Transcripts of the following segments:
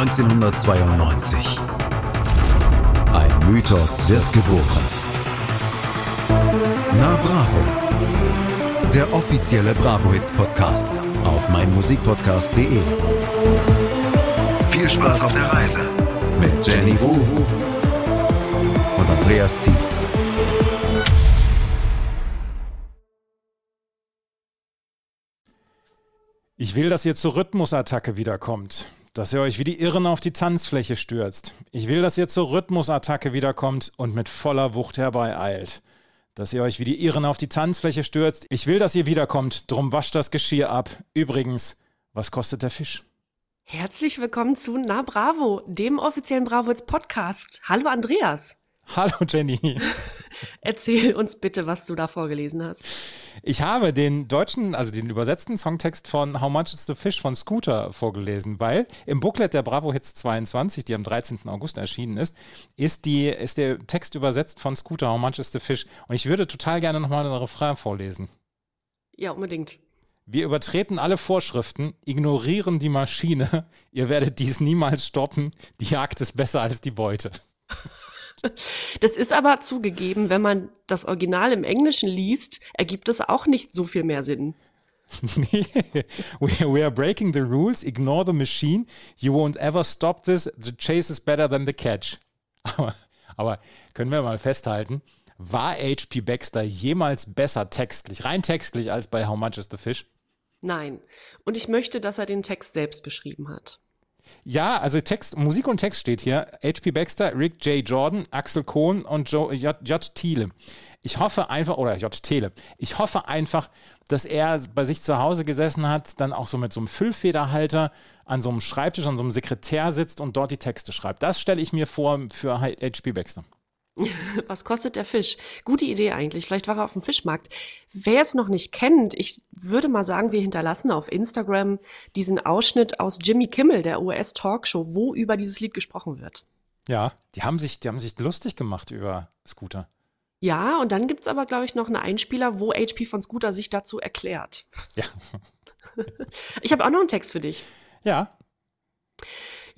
1992. Ein Mythos wird geboren. Na Bravo. Der offizielle Bravo Hits Podcast auf meinmusikpodcast.de. Viel Spaß auf der Reise mit Jenny Wu und Andreas Thies. Ich will, dass ihr zur Rhythmusattacke wiederkommt. Dass ihr euch wie die Irren auf die Tanzfläche stürzt. Ich will, dass ihr zur Rhythmusattacke wiederkommt und mit voller Wucht herbeieilt. Dass ihr euch wie die Irren auf die Tanzfläche stürzt. Ich will, dass ihr wiederkommt, drum wascht das Geschirr ab. Übrigens, was kostet der Fisch? Herzlich willkommen zu Na Bravo, dem offiziellen Bravo Podcast. Hallo Andreas. Hallo Jenny. Erzähl uns bitte, was du da vorgelesen hast. Ich habe den deutschen, also den übersetzten Songtext von How Much is the Fish von Scooter vorgelesen, weil im Booklet der Bravo Hits 22, die am 13. August erschienen ist, ist, die, ist der Text übersetzt von Scooter, How Much is the Fish. Und ich würde total gerne nochmal den Refrain vorlesen. Ja, unbedingt. Wir übertreten alle Vorschriften, ignorieren die Maschine. Ihr werdet dies niemals stoppen. Die Jagd ist besser als die Beute. Das ist aber zugegeben, wenn man das Original im Englischen liest, ergibt es auch nicht so viel mehr Sinn. We are breaking the rules, ignore the machine, you won't ever stop this, the chase is better than the catch. Aber, aber können wir mal festhalten, war H.P. Baxter jemals besser textlich, rein textlich, als bei How Much is the Fish? Nein. Und ich möchte, dass er den Text selbst geschrieben hat. Ja, also Text, Musik und Text steht hier. H.P. Baxter, Rick J. Jordan, Axel Kohn und Joe, J. J. Thiele. Ich hoffe einfach, oder J. Thiele, ich hoffe einfach, dass er bei sich zu Hause gesessen hat, dann auch so mit so einem Füllfederhalter an so einem Schreibtisch, an so einem Sekretär sitzt und dort die Texte schreibt. Das stelle ich mir vor für H.P. Baxter. Was kostet der Fisch? Gute Idee eigentlich. Vielleicht war er auf dem Fischmarkt. Wer es noch nicht kennt, ich würde mal sagen, wir hinterlassen auf Instagram diesen Ausschnitt aus Jimmy Kimmel, der US-Talkshow, wo über dieses Lied gesprochen wird. Ja, die haben sich, die haben sich lustig gemacht über Scooter. Ja, und dann gibt es aber, glaube ich, noch einen Einspieler, wo HP von Scooter sich dazu erklärt. Ja. ich habe auch noch einen Text für dich. Ja.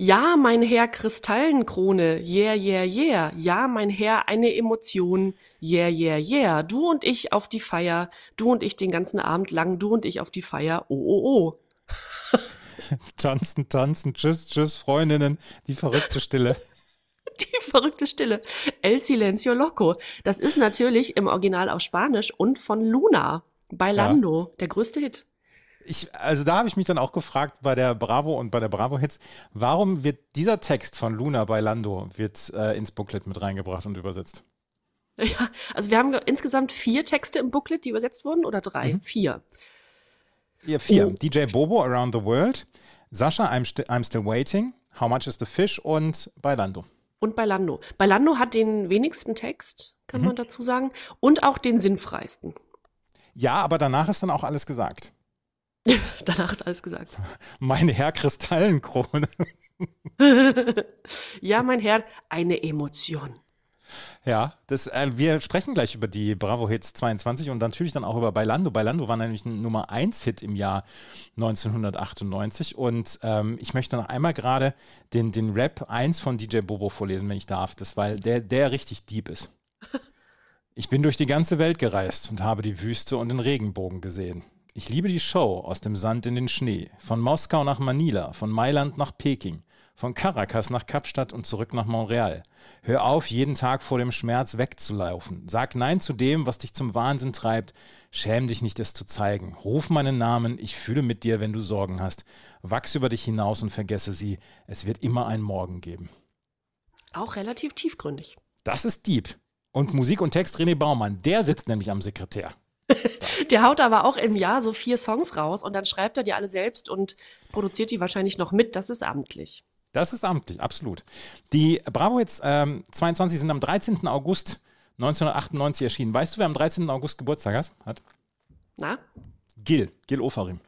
Ja, mein Herr Kristallenkrone, yeah, yeah, yeah. Ja, mein Herr, eine Emotion, yeah, yeah, yeah. Du und ich auf die Feier, du und ich den ganzen Abend lang, du und ich auf die Feier, oh, oh, oh. tanzen, tanzen, tschüss, tschüss, Freundinnen, die verrückte Stille. Die verrückte Stille. El Silencio Loco. Das ist natürlich im Original auf Spanisch und von Luna. Bailando, ja. der größte Hit. Ich, also da habe ich mich dann auch gefragt bei der Bravo und bei der Bravo Hits, warum wird dieser Text von Luna bei Lando wird äh, ins Booklet mit reingebracht und übersetzt? Ja, also wir haben insgesamt vier Texte im Booklet, die übersetzt wurden, oder drei? Mhm. Vier. Ja, vier. Oh. DJ Bobo Around the World, Sascha I'm, st I'm Still Waiting, How Much is the Fish und bei Lando. Und bei Lando. Bei Lando hat den wenigsten Text, kann mhm. man dazu sagen, und auch den sinnfreisten. Ja, aber danach ist dann auch alles gesagt. Danach ist alles gesagt. Meine Herr Kristallenkrone. ja, mein Herr, eine Emotion. Ja, das, äh, wir sprechen gleich über die Bravo Hits 22 und natürlich dann auch über Bailando. Bailando war nämlich ein Nummer 1 Hit im Jahr 1998 und ähm, ich möchte noch einmal gerade den, den Rap 1 von DJ Bobo vorlesen, wenn ich darf, das, weil der, der richtig deep ist. Ich bin durch die ganze Welt gereist und habe die Wüste und den Regenbogen gesehen. Ich liebe die Show aus dem Sand in den Schnee, von Moskau nach Manila, von Mailand nach Peking, von Caracas nach Kapstadt und zurück nach Montreal. Hör auf, jeden Tag vor dem Schmerz wegzulaufen. Sag Nein zu dem, was dich zum Wahnsinn treibt. Schäm dich nicht, es zu zeigen. Ruf meinen Namen, ich fühle mit dir, wenn du Sorgen hast. Wachs über dich hinaus und vergesse sie. Es wird immer einen Morgen geben. Auch relativ tiefgründig. Das ist Dieb. Und Musik und Text René Baumann, der sitzt nämlich am Sekretär. Der haut aber auch im Jahr so vier Songs raus und dann schreibt er die alle selbst und produziert die wahrscheinlich noch mit. Das ist amtlich. Das ist amtlich, absolut. Die Bravo Hits ähm, 22 sind am 13. August 1998 erschienen. Weißt du, wer am 13. August Geburtstag hat? Na? Gil, Gil Ofarim.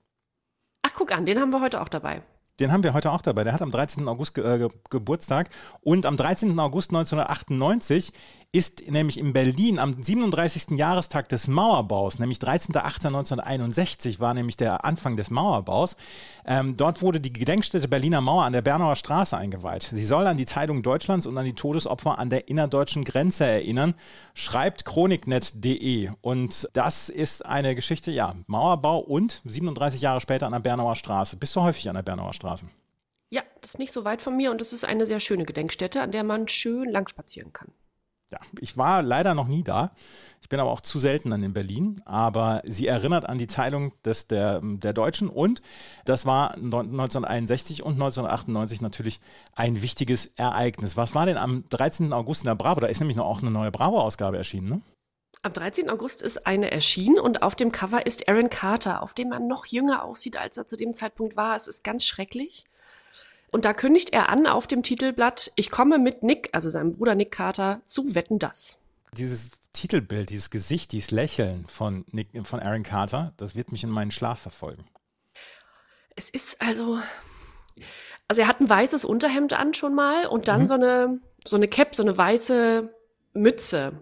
Ach, guck an, den haben wir heute auch dabei. Den haben wir heute auch dabei. Der hat am 13. August ge äh, Geburtstag. Und am 13. August 1998 ist nämlich in Berlin am 37. Jahrestag des Mauerbaus, nämlich 13.08.1961 war nämlich der Anfang des Mauerbaus. Ähm, dort wurde die Gedenkstätte Berliner Mauer an der Bernauer Straße eingeweiht. Sie soll an die Teilung Deutschlands und an die Todesopfer an der innerdeutschen Grenze erinnern, schreibt chroniknet.de. Und das ist eine Geschichte, ja, Mauerbau und 37 Jahre später an der Bernauer Straße. Bist du häufig an der Bernauer Straße? Ja, das ist nicht so weit von mir und es ist eine sehr schöne Gedenkstätte, an der man schön lang spazieren kann ja, ich war leider noch nie da. Ich bin aber auch zu selten dann in Berlin. Aber sie erinnert an die Teilung des, der, der Deutschen und das war 1961 und 1998 natürlich ein wichtiges Ereignis. Was war denn am 13. August in der Bravo? Da ist nämlich noch auch eine neue Bravo-Ausgabe erschienen, ne? Am 13. August ist eine erschienen und auf dem Cover ist Aaron Carter, auf dem man noch jünger aussieht, als er zu dem Zeitpunkt war. Es ist ganz schrecklich. Und da kündigt er an auf dem Titelblatt, ich komme mit Nick, also seinem Bruder Nick Carter, zu Wetten das. Dieses Titelbild, dieses Gesicht, dieses Lächeln von, Nick, von Aaron Carter, das wird mich in meinen Schlaf verfolgen. Es ist also, also er hat ein weißes Unterhemd an schon mal und dann mhm. so eine, so eine Cap, so eine weiße Mütze.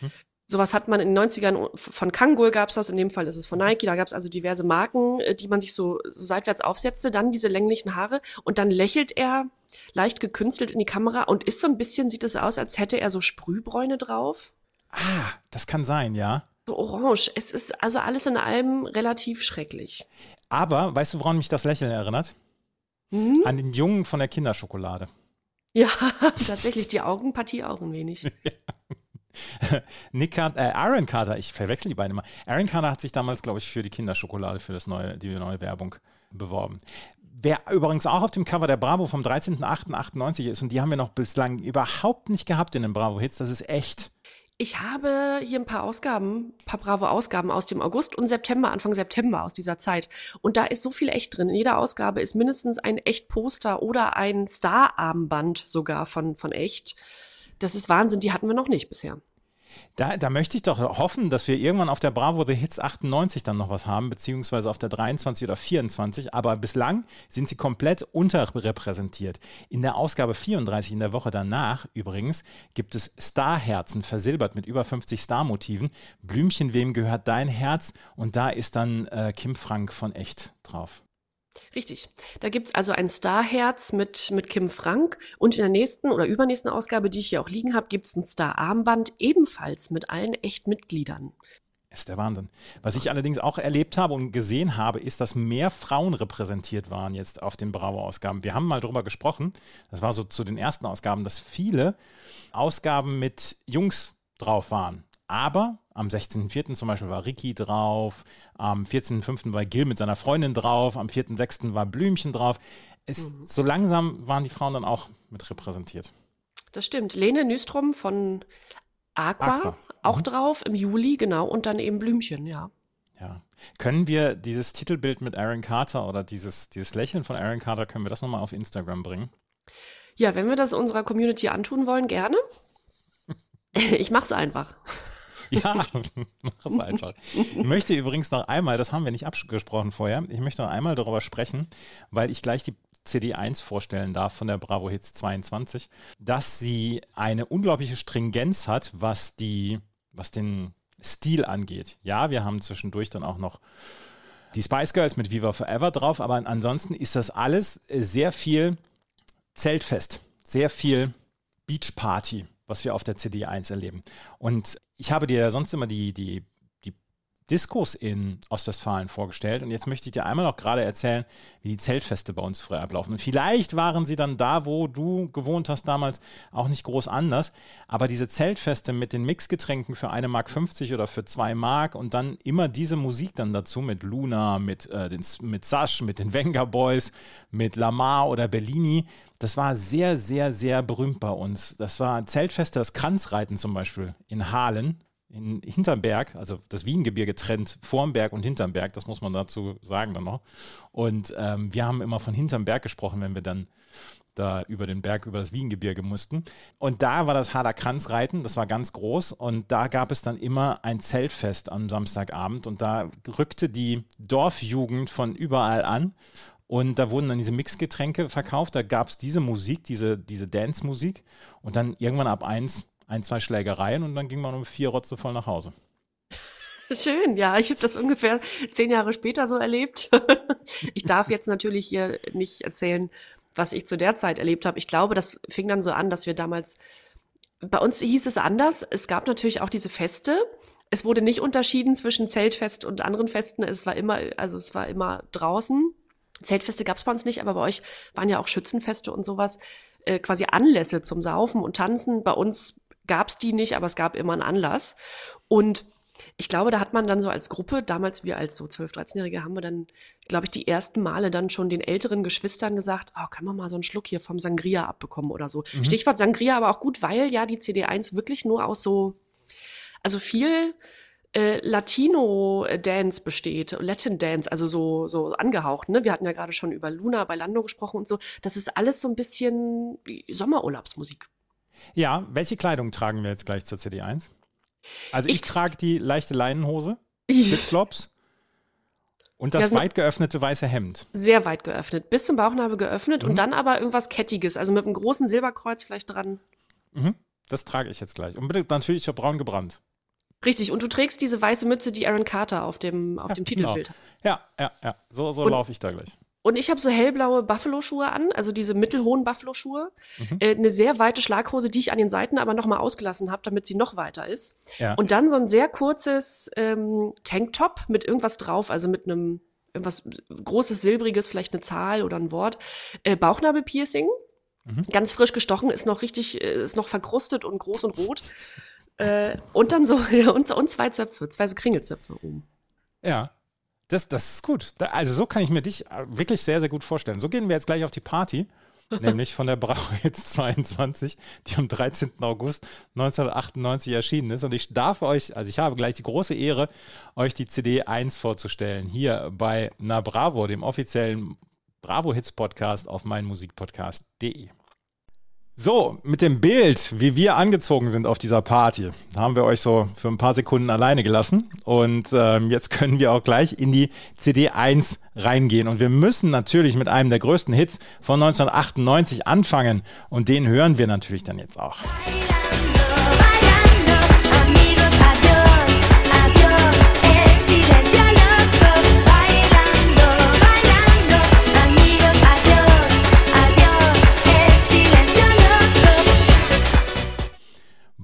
Mhm. Sowas hat man in den 90ern von Kangol gab es das, in dem Fall ist es von Nike, da gab es also diverse Marken, äh, die man sich so, so seitwärts aufsetzte, dann diese länglichen Haare und dann lächelt er leicht gekünstelt in die Kamera und ist so ein bisschen, sieht es aus, als hätte er so Sprühbräune drauf. Ah, das kann sein, ja. So orange. Es ist also alles in allem relativ schrecklich. Aber weißt du, woran mich das Lächeln erinnert? Hm? An den Jungen von der Kinderschokolade. Ja, tatsächlich, die Augenpartie auch ein wenig. ja. Nick Carter, äh, Aaron Carter, ich verwechsel die beiden immer. Aaron Carter hat sich damals, glaube ich, für die Kinderschokolade, für das neue, die neue Werbung beworben. Wer übrigens auch auf dem Cover der Bravo vom 13.08.98 ist, und die haben wir noch bislang überhaupt nicht gehabt in den Bravo-Hits, das ist echt. Ich habe hier ein paar Ausgaben, ein paar Bravo-Ausgaben aus dem August und September, Anfang September aus dieser Zeit. Und da ist so viel echt drin. In jeder Ausgabe ist mindestens ein Echt-Poster oder ein Star-Armband sogar von, von Echt. Das ist Wahnsinn, die hatten wir noch nicht bisher. Da, da, möchte ich doch hoffen, dass wir irgendwann auf der Bravo The Hits 98 dann noch was haben, beziehungsweise auf der 23 oder 24. Aber bislang sind sie komplett unterrepräsentiert. In der Ausgabe 34 in der Woche danach übrigens gibt es Starherzen versilbert mit über 50 Starmotiven. Blümchen, wem gehört dein Herz? Und da ist dann äh, Kim Frank von Echt drauf. Richtig. Da gibt es also ein Starherz mit, mit Kim Frank und in der nächsten oder übernächsten Ausgabe, die ich hier auch liegen habe, gibt es ein Star-Armband, ebenfalls mit allen Echtmitgliedern. Ist der Wahnsinn. Was ich allerdings auch erlebt habe und gesehen habe, ist, dass mehr Frauen repräsentiert waren jetzt auf den Bravo-Ausgaben. Wir haben mal darüber gesprochen, das war so zu den ersten Ausgaben, dass viele Ausgaben mit Jungs drauf waren. Aber am 16.04. zum Beispiel war Ricky drauf, am 14.05. war Gil mit seiner Freundin drauf, am 4.06. war Blümchen drauf. Es, mhm. So langsam waren die Frauen dann auch mit repräsentiert. Das stimmt. Lene Nystrom von Aqua, Aqua. auch mhm. drauf im Juli, genau, und dann eben Blümchen, ja. Ja. Können wir dieses Titelbild mit Aaron Carter oder dieses, dieses Lächeln von Aaron Carter, können wir das nochmal auf Instagram bringen? Ja, wenn wir das unserer Community antun wollen, gerne. Ich mach's einfach. Ja, mach es einfach. Ich möchte übrigens noch einmal, das haben wir nicht abgesprochen vorher, ich möchte noch einmal darüber sprechen, weil ich gleich die CD1 vorstellen darf von der Bravo Hits 22, dass sie eine unglaubliche Stringenz hat, was die, was den Stil angeht. Ja, wir haben zwischendurch dann auch noch die Spice Girls mit Viva Forever drauf, aber ansonsten ist das alles sehr viel Zeltfest, sehr viel Beachparty was wir auf der CD1 erleben. Und ich habe dir sonst immer die, die, Diskos in Ostwestfalen vorgestellt und jetzt möchte ich dir einmal noch gerade erzählen, wie die Zeltfeste bei uns früher ablaufen. Und vielleicht waren sie dann da, wo du gewohnt hast damals, auch nicht groß anders, aber diese Zeltfeste mit den Mixgetränken für eine Mark 50 oder für zwei Mark und dann immer diese Musik dann dazu mit Luna, mit, äh, den, mit Sash, mit den Wenger Boys, mit Lamar oder Bellini, das war sehr, sehr, sehr berühmt bei uns. Das war ein Zeltfest, das Kranzreiten zum Beispiel in Halen, in Hinterberg, also das Wiengebirge trennt vorm Berg und hinterm Berg, das muss man dazu sagen dann noch. Und ähm, wir haben immer von hinterm Berg gesprochen, wenn wir dann da über den Berg, über das Wiengebirge mussten. Und da war das Hader Kranzreiten, das war ganz groß. Und da gab es dann immer ein Zeltfest am Samstagabend. Und da rückte die Dorfjugend von überall an Und da wurden dann diese Mixgetränke verkauft. Da gab es diese Musik, diese, diese Dance-Musik. Und dann irgendwann ab eins, ein, zwei Schlägereien und dann ging man um vier Rotze voll nach Hause. Schön, ja, ich habe das ungefähr zehn Jahre später so erlebt. ich darf jetzt natürlich hier nicht erzählen, was ich zu der Zeit erlebt habe. Ich glaube, das fing dann so an, dass wir damals, bei uns hieß es anders. Es gab natürlich auch diese Feste. Es wurde nicht unterschieden zwischen Zeltfest und anderen Festen. Es war immer, also es war immer draußen. Zeltfeste gab es bei uns nicht, aber bei euch waren ja auch Schützenfeste und sowas, äh, quasi Anlässe zum Saufen und Tanzen. Bei uns gab es die nicht, aber es gab immer einen Anlass. Und ich glaube, da hat man dann so als Gruppe, damals wir als so 12-, 13-Jährige, haben wir dann, glaube ich, die ersten Male dann schon den älteren Geschwistern gesagt, oh, können wir mal so einen Schluck hier vom Sangria abbekommen oder so. Mhm. Stichwort Sangria aber auch gut, weil ja die CD1 wirklich nur aus so, also viel äh, Latino-Dance besteht, Latin Dance, also so, so angehaucht. Ne? Wir hatten ja gerade schon über Luna bei Lando gesprochen und so. Das ist alles so ein bisschen Sommerurlaubsmusik. Ja, welche Kleidung tragen wir jetzt gleich zur CD1? Also ich, ich trage die leichte Leinenhose, Flipflops und das ja, weit geöffnete weiße Hemd. Sehr weit geöffnet, bis zum Bauchnabel geöffnet mhm. und dann aber irgendwas Kettiges, also mit einem großen Silberkreuz vielleicht dran. Mhm. Das trage ich jetzt gleich. Und bitte natürlich braun gebrannt. Richtig, und du trägst diese weiße Mütze, die Aaron Carter auf dem, auf ja, dem genau. Titelbild hat. Ja, ja, ja. So, so laufe ich da gleich. Und ich habe so hellblaue Buffalo-Schuhe an, also diese mittelhohen Buffalo-Schuhe. Mhm. Äh, eine sehr weite Schlaghose, die ich an den Seiten aber nochmal ausgelassen habe, damit sie noch weiter ist. Ja. Und dann so ein sehr kurzes ähm, Tanktop mit irgendwas drauf, also mit einem irgendwas großes, silbriges, vielleicht eine Zahl oder ein Wort. Äh, Bauchnabelpiercing. Mhm. Ganz frisch gestochen, ist noch richtig, äh, ist noch verkrustet und groß und rot. äh, und dann so, ja, und, und zwei Zöpfe, zwei so Kringelzöpfe oben. Ja. Das, das ist gut. Also so kann ich mir dich äh, wirklich sehr, sehr gut vorstellen. So gehen wir jetzt gleich auf die Party, nämlich von der Bravo jetzt 22, die am 13. August 1998 erschienen ist. Und ich darf euch, also ich habe gleich die große Ehre, euch die CD 1 vorzustellen, hier bei Na Bravo, dem offiziellen Bravo Hits Podcast auf meinmusikpodcast.de. So, mit dem Bild, wie wir angezogen sind auf dieser Party, haben wir euch so für ein paar Sekunden alleine gelassen. Und ähm, jetzt können wir auch gleich in die CD 1 reingehen. Und wir müssen natürlich mit einem der größten Hits von 1998 anfangen. Und den hören wir natürlich dann jetzt auch.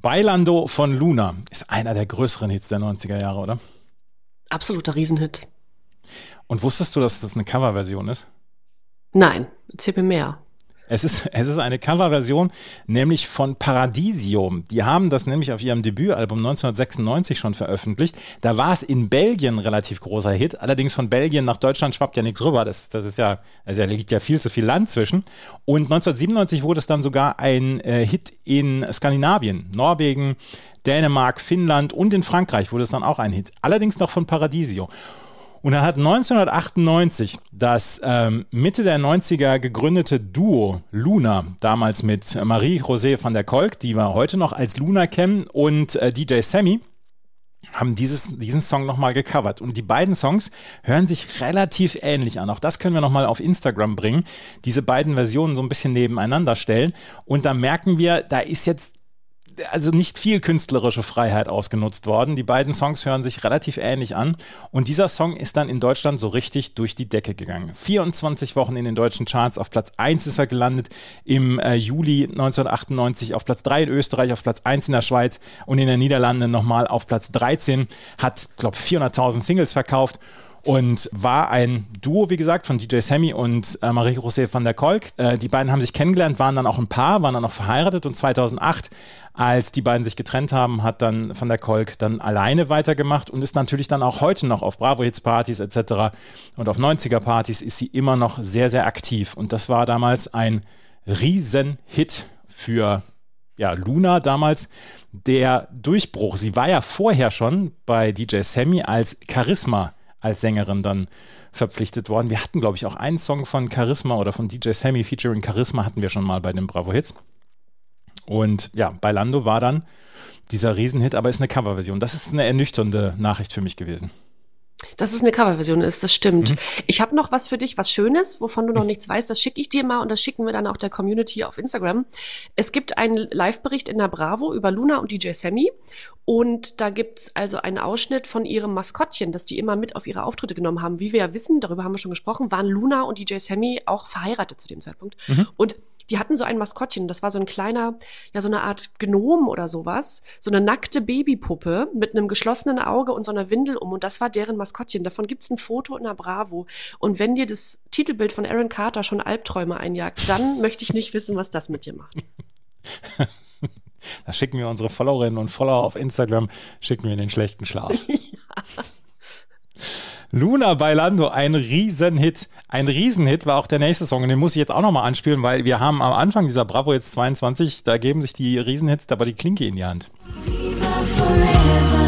Bailando von Luna ist einer der größeren Hits der 90er Jahre, oder? Absoluter Riesenhit. Und wusstest du, dass das eine Coverversion ist? Nein, erzähl mir mehr. Es ist, es ist eine Coverversion, nämlich von Paradisium. Die haben das nämlich auf ihrem Debütalbum 1996 schon veröffentlicht. Da war es in Belgien ein relativ großer Hit. Allerdings von Belgien nach Deutschland schwappt ja nichts rüber. Das, das ist ja, also da liegt ja viel zu viel Land zwischen. Und 1997 wurde es dann sogar ein äh, Hit in Skandinavien, Norwegen, Dänemark, Finnland und in Frankreich wurde es dann auch ein Hit. Allerdings noch von Paradisio. Und dann hat 1998 das ähm, Mitte der 90er gegründete Duo Luna, damals mit Marie-José van der Kolk, die wir heute noch als Luna kennen, und äh, DJ Sammy, haben dieses, diesen Song nochmal gecovert. Und die beiden Songs hören sich relativ ähnlich an. Auch das können wir nochmal auf Instagram bringen. Diese beiden Versionen so ein bisschen nebeneinander stellen. Und da merken wir, da ist jetzt also nicht viel künstlerische Freiheit ausgenutzt worden. Die beiden Songs hören sich relativ ähnlich an. Und dieser Song ist dann in Deutschland so richtig durch die Decke gegangen. 24 Wochen in den deutschen Charts. Auf Platz 1 ist er gelandet im äh, Juli 1998, auf Platz 3 in Österreich, auf Platz 1 in der Schweiz und in den Niederlanden nochmal auf Platz 13. Hat, glaube 400.000 Singles verkauft und war ein Duo, wie gesagt, von DJ Sammy und äh, Marie-José van der Kolk. Äh, die beiden haben sich kennengelernt, waren dann auch ein Paar, waren dann auch verheiratet und 2008, als die beiden sich getrennt haben, hat dann van der Kolk dann alleine weitergemacht und ist natürlich dann auch heute noch auf Bravo-Hits-Partys etc. und auf 90er-Partys ist sie immer noch sehr, sehr aktiv. Und das war damals ein Riesenhit für ja, Luna damals der Durchbruch. Sie war ja vorher schon bei DJ Sammy als Charisma als Sängerin dann verpflichtet worden. Wir hatten, glaube ich, auch einen Song von Charisma oder von DJ Sammy featuring Charisma hatten wir schon mal bei den Bravo Hits. Und ja, bei Lando war dann dieser Riesenhit, aber ist eine Coverversion. Das ist eine ernüchternde Nachricht für mich gewesen. Dass es eine Coverversion ist, das stimmt. Mhm. Ich habe noch was für dich, was Schönes, wovon du noch nichts weißt. Das schicke ich dir mal und das schicken wir dann auch der Community auf Instagram. Es gibt einen Live-Bericht in der Bravo über Luna und DJ Sammy. Und da gibt's also einen Ausschnitt von ihrem Maskottchen, das die immer mit auf ihre Auftritte genommen haben. Wie wir ja wissen, darüber haben wir schon gesprochen, waren Luna und DJ Sammy auch verheiratet zu dem Zeitpunkt. Mhm. Und die hatten so ein Maskottchen, das war so ein kleiner, ja, so eine Art Gnom oder sowas, so eine nackte Babypuppe mit einem geschlossenen Auge und so einer Windel um und das war deren Maskottchen. Davon gibt's ein Foto in der Bravo. Und wenn dir das Titelbild von Aaron Carter schon Albträume einjagt, dann möchte ich nicht wissen, was das mit dir macht. Da schicken wir unsere Followerinnen und Follower auf Instagram, schicken wir den schlechten Schlaf. ja. Luna Bailando, ein Riesenhit. Ein Riesenhit war auch der nächste Song. Und den muss ich jetzt auch nochmal anspielen, weil wir haben am Anfang dieser Bravo jetzt 22, da geben sich die Riesenhits dabei die Klinke in die Hand. Viva forever.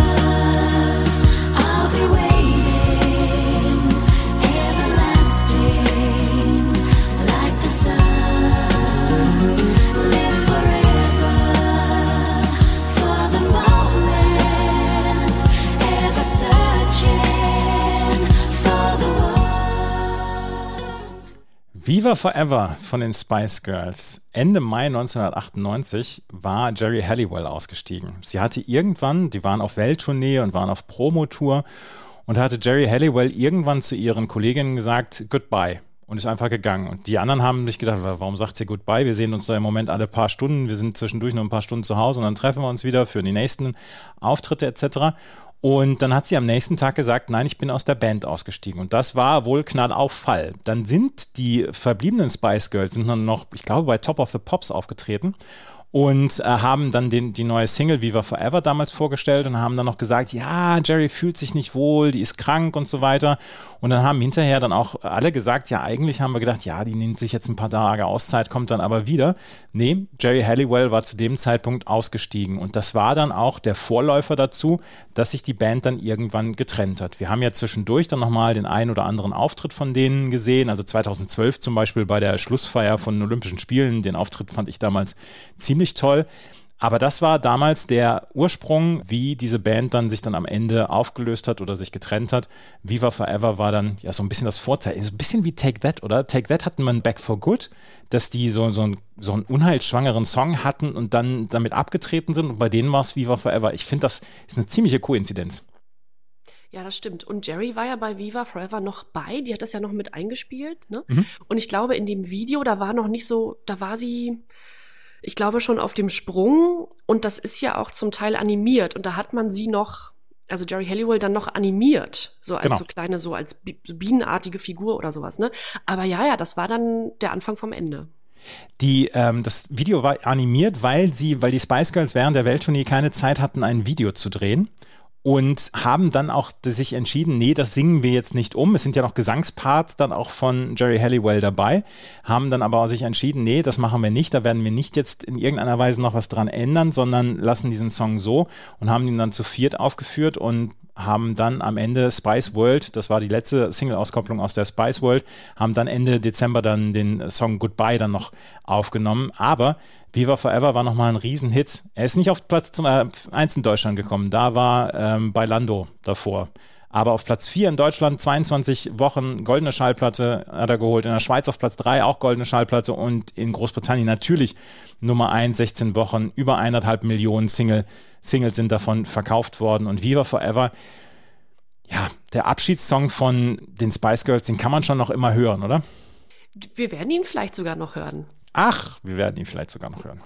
Viva Forever von den Spice Girls. Ende Mai 1998 war Jerry Halliwell ausgestiegen. Sie hatte irgendwann, die waren auf Welttournee und waren auf Promotour und hatte Jerry Halliwell irgendwann zu ihren Kolleginnen gesagt, goodbye und ist einfach gegangen. Und die anderen haben sich gedacht, warum sagt sie Goodbye? Wir sehen uns da im Moment alle paar Stunden, wir sind zwischendurch nur ein paar Stunden zu Hause und dann treffen wir uns wieder für die nächsten Auftritte etc. Und dann hat sie am nächsten Tag gesagt, nein, ich bin aus der Band ausgestiegen. Und das war wohl knallauf Fall. Dann sind die verbliebenen Spice Girls sind dann noch, ich glaube, bei Top of the Pops aufgetreten und äh, haben dann den, die neue Single Viva Forever damals vorgestellt und haben dann noch gesagt, ja, Jerry fühlt sich nicht wohl, die ist krank und so weiter. Und dann haben hinterher dann auch alle gesagt, ja, eigentlich haben wir gedacht, ja, die nimmt sich jetzt ein paar Tage Auszeit, kommt dann aber wieder. Nee, Jerry Halliwell war zu dem Zeitpunkt ausgestiegen und das war dann auch der Vorläufer dazu, dass sich die Band dann irgendwann getrennt hat. Wir haben ja zwischendurch dann nochmal den einen oder anderen Auftritt von denen gesehen, also 2012 zum Beispiel bei der Schlussfeier von Olympischen Spielen, den Auftritt fand ich damals ziemlich toll. Aber das war damals der Ursprung, wie diese Band dann sich dann am Ende aufgelöst hat oder sich getrennt hat. Viva Forever war dann ja so ein bisschen das Vorzeichen, so ein bisschen wie Take That, oder? Take That hatten man Back for Good, dass die so, so, ein, so einen unheilschwangeren Song hatten und dann damit abgetreten sind und bei denen war es Viva Forever. Ich finde, das ist eine ziemliche Koinzidenz. Ja, das stimmt. Und Jerry war ja bei Viva Forever noch bei, die hat das ja noch mit eingespielt, ne? Mhm. Und ich glaube, in dem Video, da war noch nicht so, da war sie, ich glaube, schon auf dem Sprung und das ist ja auch zum Teil animiert und da hat man sie noch, also Jerry Halliwell dann noch animiert, so als genau. so kleine, so als bienenartige Figur oder sowas, ne? Aber ja, ja, das war dann der Anfang vom Ende. Die, ähm, das Video war animiert, weil sie, weil die Spice Girls während der Welttournee keine Zeit hatten, ein Video zu drehen und haben dann auch sich entschieden, nee, das singen wir jetzt nicht um. Es sind ja noch Gesangsparts dann auch von Jerry Halliwell dabei, haben dann aber sich entschieden, nee, das machen wir nicht, da werden wir nicht jetzt in irgendeiner Weise noch was dran ändern, sondern lassen diesen Song so und haben ihn dann zu viert aufgeführt und haben dann am Ende Spice World, das war die letzte Single-Auskopplung aus der Spice World, haben dann Ende Dezember dann den Song Goodbye dann noch aufgenommen. Aber Viva Forever war nochmal ein Riesenhit. Er ist nicht auf Platz zum, äh, 1 in Deutschland gekommen, da war ähm, Bailando davor. Aber auf Platz 4 in Deutschland 22 Wochen goldene Schallplatte hat er geholt. In der Schweiz auf Platz 3 auch goldene Schallplatte und in Großbritannien natürlich Nummer 1, 16 Wochen, über eineinhalb Millionen Single, Singles sind davon verkauft worden. Und Viva Forever, ja, der Abschiedssong von den Spice Girls, den kann man schon noch immer hören, oder? Wir werden ihn vielleicht sogar noch hören. Ach, wir werden ihn vielleicht sogar noch hören.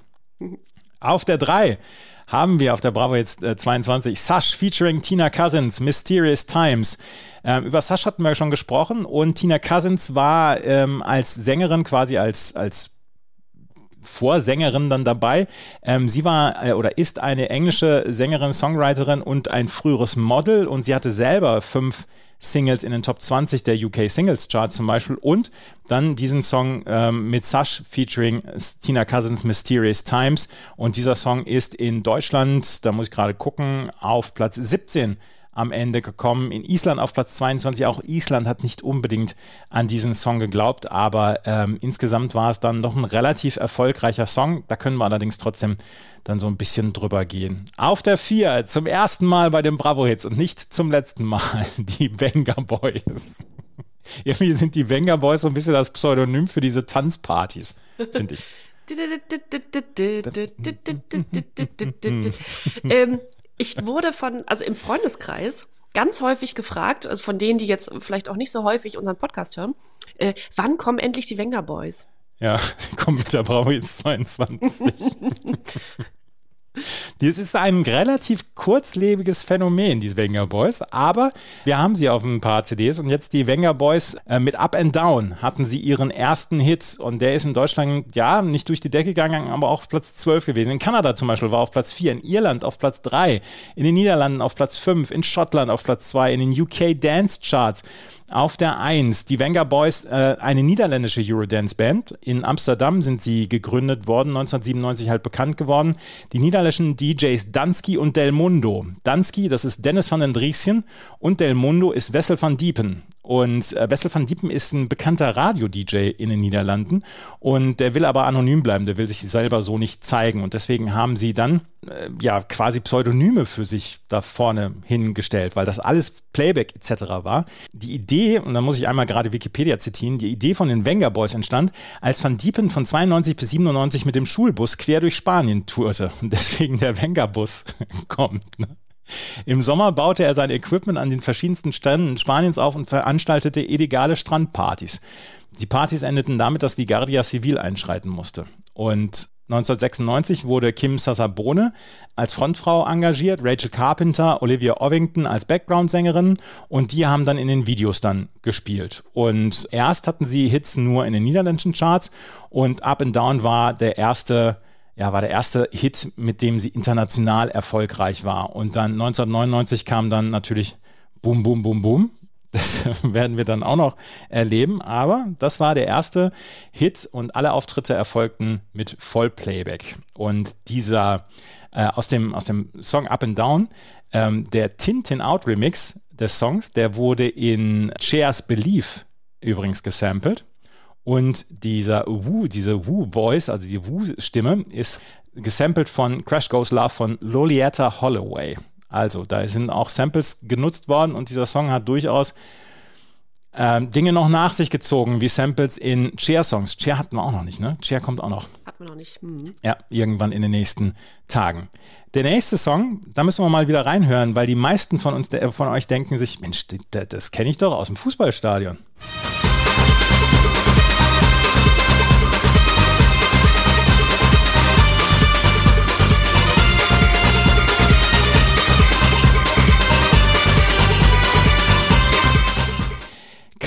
Auf der 3 haben wir auf der Bravo jetzt äh, 22 Sash featuring Tina Cousins, Mysterious Times. Ähm, über Sash hatten wir schon gesprochen und Tina Cousins war ähm, als Sängerin quasi als, als Vorsängerin dann dabei. Ähm, sie war äh, oder ist eine englische Sängerin, Songwriterin und ein früheres Model und sie hatte selber fünf Singles in den Top 20 der UK Singles Chart zum Beispiel und dann diesen Song ähm, mit Sash featuring Tina Cousins Mysterious Times und dieser Song ist in Deutschland, da muss ich gerade gucken, auf Platz 17 am Ende gekommen. In Island auf Platz 22. Auch Island hat nicht unbedingt an diesen Song geglaubt, aber ähm, insgesamt war es dann noch ein relativ erfolgreicher Song. Da können wir allerdings trotzdem dann so ein bisschen drüber gehen. Auf der 4 zum ersten Mal bei den Bravo Hits und nicht zum letzten Mal die Venga Boys. Irgendwie sind die Venga Boys so ein bisschen das Pseudonym für diese Tanzpartys, finde ich. ähm, ich wurde von, also im Freundeskreis, ganz häufig gefragt, also von denen, die jetzt vielleicht auch nicht so häufig unseren Podcast hören, äh, wann kommen endlich die Wenger Boys? Ja, die kommen mit der Bravo jetzt 22. Das ist ein relativ kurzlebiges Phänomen, die Wenger Boys, aber wir haben sie auf ein paar CDs und jetzt die Wenger Boys äh, mit Up and Down hatten sie ihren ersten Hit und der ist in Deutschland, ja, nicht durch die Decke gegangen, aber auch auf Platz 12 gewesen. In Kanada zum Beispiel war auf Platz 4, in Irland auf Platz 3, in den Niederlanden auf Platz 5, in Schottland auf Platz 2, in den UK Dance Charts auf der 1, die Venga Boys, äh, eine niederländische Eurodance-Band. In Amsterdam sind sie gegründet worden, 1997 halt bekannt geworden. Die niederländischen DJs Dansky und Del Mundo. Dansky, das ist Dennis van den Driesjen und Del Mundo ist Wessel van Diepen. Und äh, Wessel van Diepen ist ein bekannter Radio-DJ in den Niederlanden und der will aber anonym bleiben, der will sich selber so nicht zeigen. Und deswegen haben sie dann äh, ja quasi Pseudonyme für sich da vorne hingestellt, weil das alles Playback etc. war. Die Idee, und da muss ich einmal gerade Wikipedia zitieren, die Idee von den Wenger Boys entstand, als Van Diepen von 92 bis 97 mit dem Schulbus quer durch Spanien tourte und deswegen der Wenger Bus kommt. Ne? Im Sommer baute er sein Equipment an den verschiedensten Stränden Spaniens auf und veranstaltete illegale Strandpartys. Die Partys endeten damit, dass die Guardia Civil einschreiten musste. Und 1996 wurde Kim Sassabone als Frontfrau engagiert, Rachel Carpenter, Olivia Ovington als Background-Sängerin und die haben dann in den Videos dann gespielt. Und erst hatten sie Hits nur in den niederländischen Charts und Up and Down war der erste ja, war der erste Hit, mit dem sie international erfolgreich war. Und dann 1999 kam dann natürlich Boom, Boom, Boom, Boom. Das werden wir dann auch noch erleben. Aber das war der erste Hit und alle Auftritte erfolgten mit Vollplayback. Und dieser äh, aus, dem, aus dem Song Up and Down, ähm, der Tintin Out Remix des Songs, der wurde in Cheers Belief übrigens gesampelt. Und dieser Wu, diese Wu-Voice, also die Wu-Stimme, ist gesampelt von Crash Goes Love von Lolietta Holloway. Also, da sind auch Samples genutzt worden und dieser Song hat durchaus ähm, Dinge noch nach sich gezogen, wie Samples in Chair-Songs. Chair hatten wir auch noch nicht, ne? Chair kommt auch noch. Hatten wir noch nicht. Mhm. Ja, irgendwann in den nächsten Tagen. Der nächste Song, da müssen wir mal wieder reinhören, weil die meisten von uns, von euch denken sich, Mensch, das, das kenne ich doch aus dem Fußballstadion.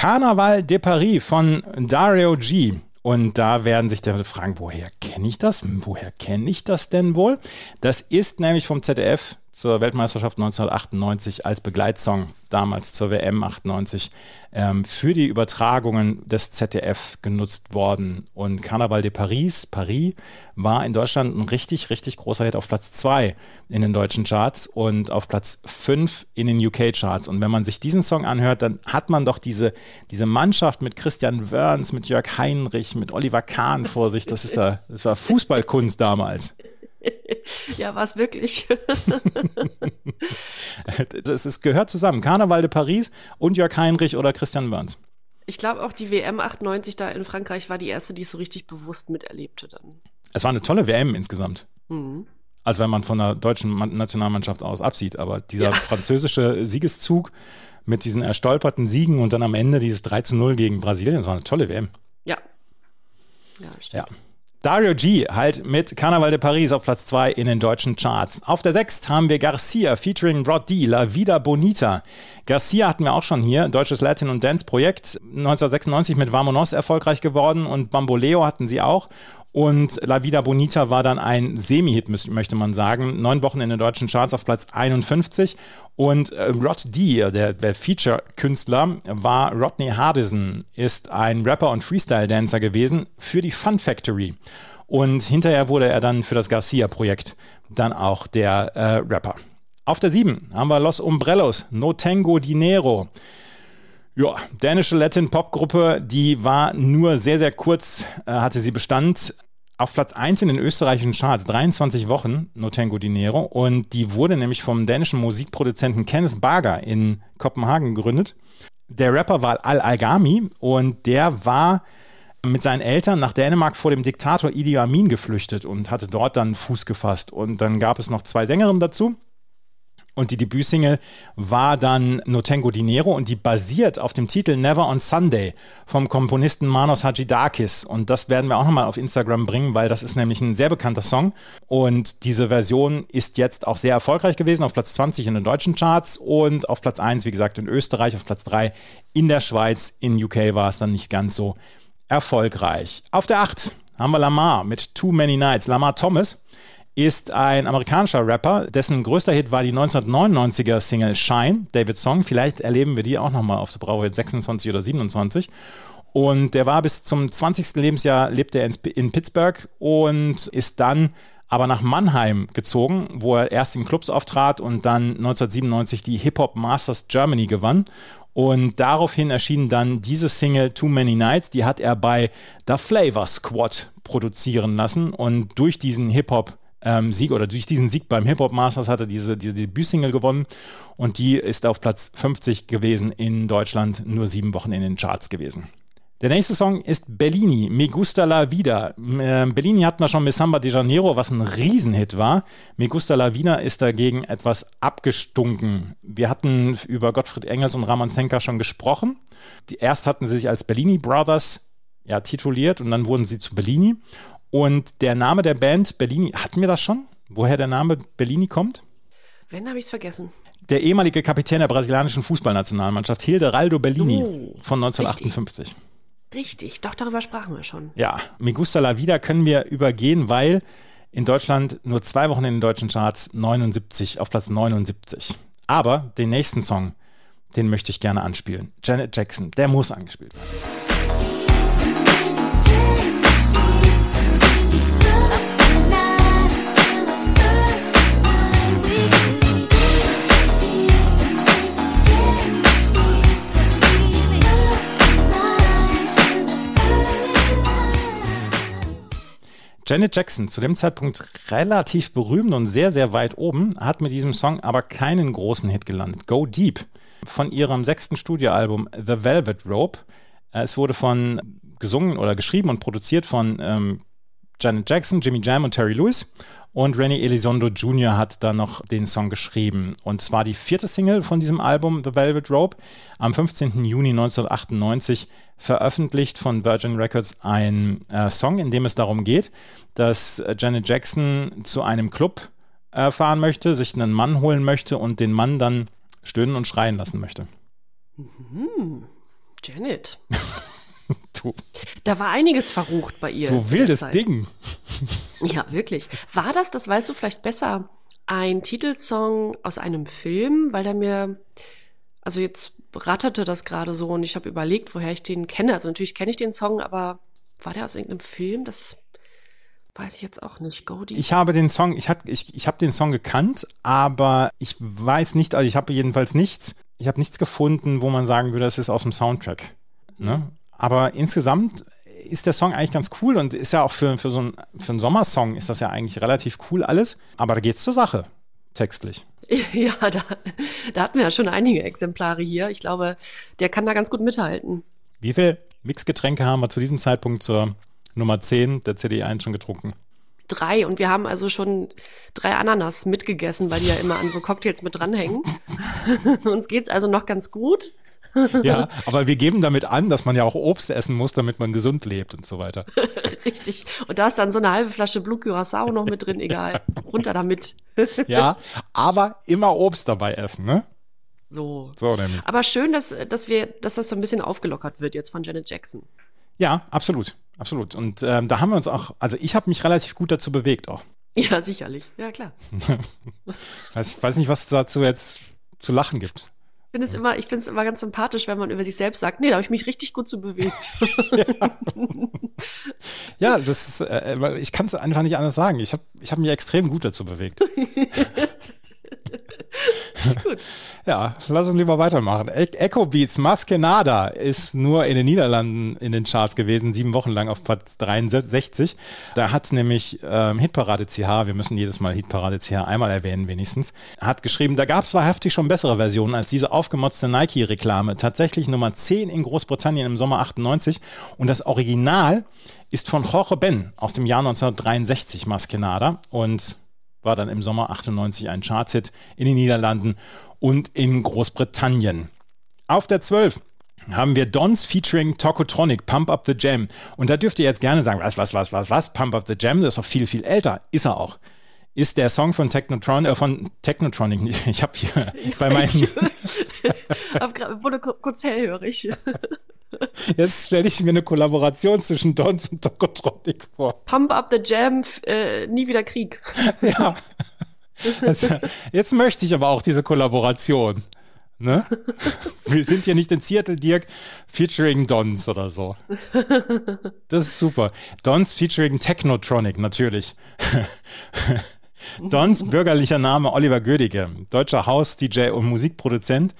Carnaval de Paris von Dario G. Und da werden sich der fragen, woher kenne ich das? Woher kenne ich das denn wohl? Das ist nämlich vom ZDF zur Weltmeisterschaft 1998 als Begleitsong damals zur WM 98 ähm, für die Übertragungen des ZDF genutzt worden. Und Carnaval de Paris, Paris, war in Deutschland ein richtig, richtig großer Hit auf Platz 2 in den deutschen Charts und auf Platz 5 in den UK-Charts. Und wenn man sich diesen Song anhört, dann hat man doch diese, diese Mannschaft mit Christian Wörns, mit Jörg Heinrich, mit Oliver Kahn vor sich. Das, ist ja, das war Fußballkunst damals. ja, war es wirklich. es gehört zusammen. Karneval de Paris und Jörg Heinrich oder Christian Wörns. Ich glaube auch die WM 98 da in Frankreich war die erste, die ich so richtig bewusst miterlebte dann. Es war eine tolle WM insgesamt. Mhm. Also wenn man von der deutschen Nationalmannschaft aus absieht. Aber dieser ja. französische Siegeszug mit diesen erstolperten Siegen und dann am Ende dieses 3 zu 0 gegen Brasilien, das war eine tolle WM. Ja. Ja, stimmt. ja. Dario G halt mit Carnaval de Paris auf Platz 2 in den deutschen Charts. Auf der 6 haben wir Garcia featuring Rod D, La Vida Bonita. Garcia hatten wir auch schon hier, deutsches Latin- und Dance-Projekt, 1996 mit Vamonos erfolgreich geworden und Bamboleo hatten sie auch. Und La Vida Bonita war dann ein Semi-Hit, möchte man sagen. Neun Wochen in den deutschen Charts auf Platz 51. Und äh, Rod D, der, der Feature-Künstler, war Rodney Hardison, ist ein Rapper und Freestyle-Dancer gewesen für die Fun Factory. Und hinterher wurde er dann für das Garcia-Projekt dann auch der äh, Rapper. Auf der 7 haben wir Los Umbrellos, No Tengo Dinero. Ja, dänische Latin-Pop-Gruppe, die war nur sehr, sehr kurz, äh, hatte sie Bestand. Auf Platz 1 in den österreichischen Charts, 23 Wochen, No Tengo Dinero. Und die wurde nämlich vom dänischen Musikproduzenten Kenneth Barger in Kopenhagen gegründet. Der Rapper war Al-Algami und der war mit seinen Eltern nach Dänemark vor dem Diktator Idi Amin geflüchtet und hatte dort dann Fuß gefasst. Und dann gab es noch zwei Sängerinnen dazu. Und die Debütsingle war dann No Tengo Dinero und die basiert auf dem Titel Never on Sunday vom Komponisten Manos Hadjidakis. Und das werden wir auch nochmal auf Instagram bringen, weil das ist nämlich ein sehr bekannter Song. Und diese Version ist jetzt auch sehr erfolgreich gewesen, auf Platz 20 in den deutschen Charts und auf Platz 1, wie gesagt, in Österreich, auf Platz 3 in der Schweiz. In UK war es dann nicht ganz so erfolgreich. Auf der 8 haben wir Lamar mit Too Many Nights. Lamar Thomas ist ein amerikanischer Rapper, dessen größter Hit war die 1999er Single Shine, David Song. Vielleicht erleben wir die auch nochmal auf der Brauche 26 oder 27. Und der war bis zum 20. Lebensjahr, lebte er in Pittsburgh und ist dann aber nach Mannheim gezogen, wo er erst in Clubs auftrat und dann 1997 die Hip-Hop Masters Germany gewann. Und daraufhin erschien dann diese Single Too Many Nights, die hat er bei The Flavor Squad produzieren lassen und durch diesen Hip-Hop ähm, Sieg oder durch diesen Sieg beim Hip Hop Masters hat er diese, diese Debütsingle gewonnen und die ist auf Platz 50 gewesen in Deutschland, nur sieben Wochen in den Charts gewesen. Der nächste Song ist Bellini, Me Gusta La Vida. Ähm, Bellini hatten wir schon mit Samba de Janeiro, was ein Riesenhit war. Me Gusta La Vida ist dagegen etwas abgestunken. Wir hatten über Gottfried Engels und Ramon Senka schon gesprochen. Die, erst hatten sie sich als Bellini Brothers ja, tituliert und dann wurden sie zu Bellini. Und der Name der Band Bellini, hatten wir das schon? Woher der Name Bellini kommt? Wenn, habe ich es vergessen. Der ehemalige Kapitän der brasilianischen Fußballnationalmannschaft, Hilderaldo Bellini oh, von 1958. Richtig. richtig, doch darüber sprachen wir schon. Ja, Me Gusta La Vida können wir übergehen, weil in Deutschland nur zwei Wochen in den deutschen Charts 79, auf Platz 79. Aber den nächsten Song, den möchte ich gerne anspielen. Janet Jackson, der muss angespielt werden. Janet Jackson, zu dem Zeitpunkt relativ berühmt und sehr, sehr weit oben, hat mit diesem Song aber keinen großen Hit gelandet. Go Deep von ihrem sechsten Studioalbum The Velvet Rope. Es wurde von gesungen oder geschrieben und produziert von ähm, Janet Jackson, Jimmy Jam und Terry Lewis. Und Rennie Elizondo Jr. hat dann noch den Song geschrieben. Und zwar die vierte Single von diesem Album, The Velvet Rope, am 15. Juni 1998 veröffentlicht von Virgin Records ein äh, Song, in dem es darum geht, dass Janet Jackson zu einem Club äh, fahren möchte, sich einen Mann holen möchte und den Mann dann stöhnen und schreien lassen möchte. Mhm. Janet. du. Da war einiges verrucht bei ihr. Du wildes Ding. Ja, wirklich. War das, das weißt du vielleicht besser, ein Titelsong aus einem Film, weil der mir, also jetzt ratterte das gerade so und ich habe überlegt, woher ich den kenne. Also natürlich kenne ich den Song, aber war der aus irgendeinem Film? Das weiß ich jetzt auch nicht. Go Ich habe den Song, ich, ich, ich habe den Song gekannt, aber ich weiß nicht, also ich habe jedenfalls nichts, ich habe nichts gefunden, wo man sagen würde, das ist aus dem Soundtrack. Ne? Aber insgesamt ist der Song eigentlich ganz cool und ist ja auch für, für so ein, für einen Sommersong ist das ja eigentlich relativ cool alles. Aber da geht es zur Sache, textlich. Ja, da, da hatten wir ja schon einige Exemplare hier. Ich glaube, der kann da ganz gut mithalten. Wie viele Mixgetränke haben wir zu diesem Zeitpunkt zur Nummer 10 der CD1 schon getrunken? Drei und wir haben also schon drei Ananas mitgegessen, weil die ja immer an so Cocktails mit dranhängen. Uns geht es also noch ganz gut ja, aber wir geben damit an, dass man ja auch Obst essen muss, damit man gesund lebt und so weiter. Richtig. Und da ist dann so eine halbe Flasche Blue Curacao noch mit drin, egal. Runter damit. ja, aber immer Obst dabei essen, ne? So. So nämlich. Aber schön, dass, dass, wir, dass das so ein bisschen aufgelockert wird jetzt von Janet Jackson. Ja, absolut. Absolut. Und ähm, da haben wir uns auch, also ich habe mich relativ gut dazu bewegt auch. Ja, sicherlich. Ja, klar. weiß, weiß nicht, was es dazu jetzt zu lachen gibt finde es immer, ich finde es immer ganz sympathisch, wenn man über sich selbst sagt, nee, da habe ich mich richtig gut zu bewegt. ja. ja, das ist, äh, ich kann es einfach nicht anders sagen. Ich habe ich hab mich extrem gut dazu bewegt. Ja, lass uns lieber weitermachen. E Echo Beats Maskenada ist nur in den Niederlanden in den Charts gewesen, sieben Wochen lang auf Platz 63. Da hat nämlich ähm, Hitparade CH, wir müssen jedes Mal Hitparade CH einmal erwähnen wenigstens, hat geschrieben, da gab es wahrhaftig schon bessere Versionen als diese aufgemotzte Nike-Reklame. Tatsächlich Nummer 10 in Großbritannien im Sommer 98 und das Original ist von Jorge Ben aus dem Jahr 1963 Maskenada und war dann im Sommer 98 ein Chartshit in den Niederlanden und in Großbritannien. Auf der 12 haben wir Dons featuring Tokotronic, Pump Up the Jam. Und da dürft ihr jetzt gerne sagen, was, was, was, was, was, Pump Up the Jam, das ist doch viel, viel älter. Ist er auch. Ist der Song von Technotron, äh, von Technotronic, ich habe hier bei meinen... ich wurde kurz hellhörig. Jetzt stelle ich mir eine Kollaboration zwischen Dons und Tokotronic vor. Pump up the Jam, äh, nie wieder Krieg. ja. Also, jetzt möchte ich aber auch diese Kollaboration. Ne? Wir sind hier nicht in Seattle, Dirk, featuring Dons oder so. Das ist super. Dons featuring Technotronic, natürlich. Dons bürgerlicher Name Oliver Gödige, deutscher Haus-DJ und Musikproduzent.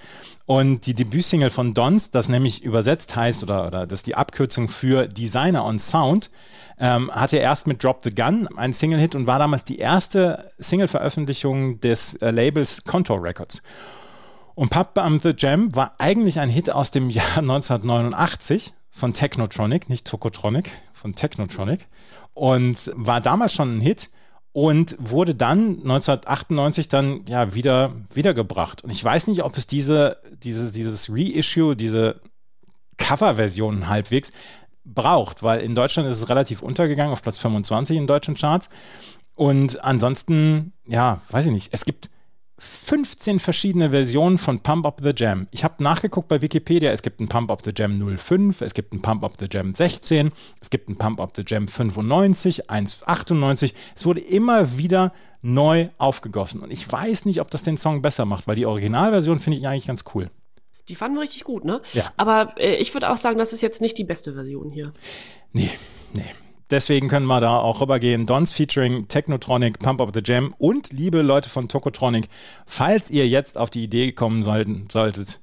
Und die Debütsingle von Dons, das nämlich übersetzt heißt, oder, oder das ist die Abkürzung für Designer on Sound, ähm, hatte erst mit Drop the Gun einen Single-Hit und war damals die erste Single-Veröffentlichung des äh, Labels Contour Records. Und Pub am The Jam war eigentlich ein Hit aus dem Jahr 1989 von Technotronic, nicht Tokotronic, von Technotronic. Und war damals schon ein Hit und wurde dann 1998 dann ja wieder wiedergebracht. Und ich weiß nicht, ob es diese, diese dieses Reissue, diese Coverversion halbwegs braucht, weil in Deutschland ist es relativ untergegangen auf Platz 25 in deutschen Charts. Und ansonsten, ja, weiß ich nicht. Es gibt 15 verschiedene Versionen von Pump Up the Jam. Ich habe nachgeguckt bei Wikipedia, es gibt einen Pump Up the Jam 05, es gibt einen Pump Up the Jam 16, es gibt einen Pump Up the Jam 95, 198. Es wurde immer wieder neu aufgegossen und ich weiß nicht, ob das den Song besser macht, weil die Originalversion finde ich eigentlich ganz cool. Die fanden wir richtig gut, ne? Ja. Aber äh, ich würde auch sagen, das ist jetzt nicht die beste Version hier. Nee, nee deswegen können wir da auch rübergehen. Dons featuring Technotronic, Pump Up the Jam und liebe Leute von Tokotronic, falls ihr jetzt auf die Idee kommen sollten, solltet,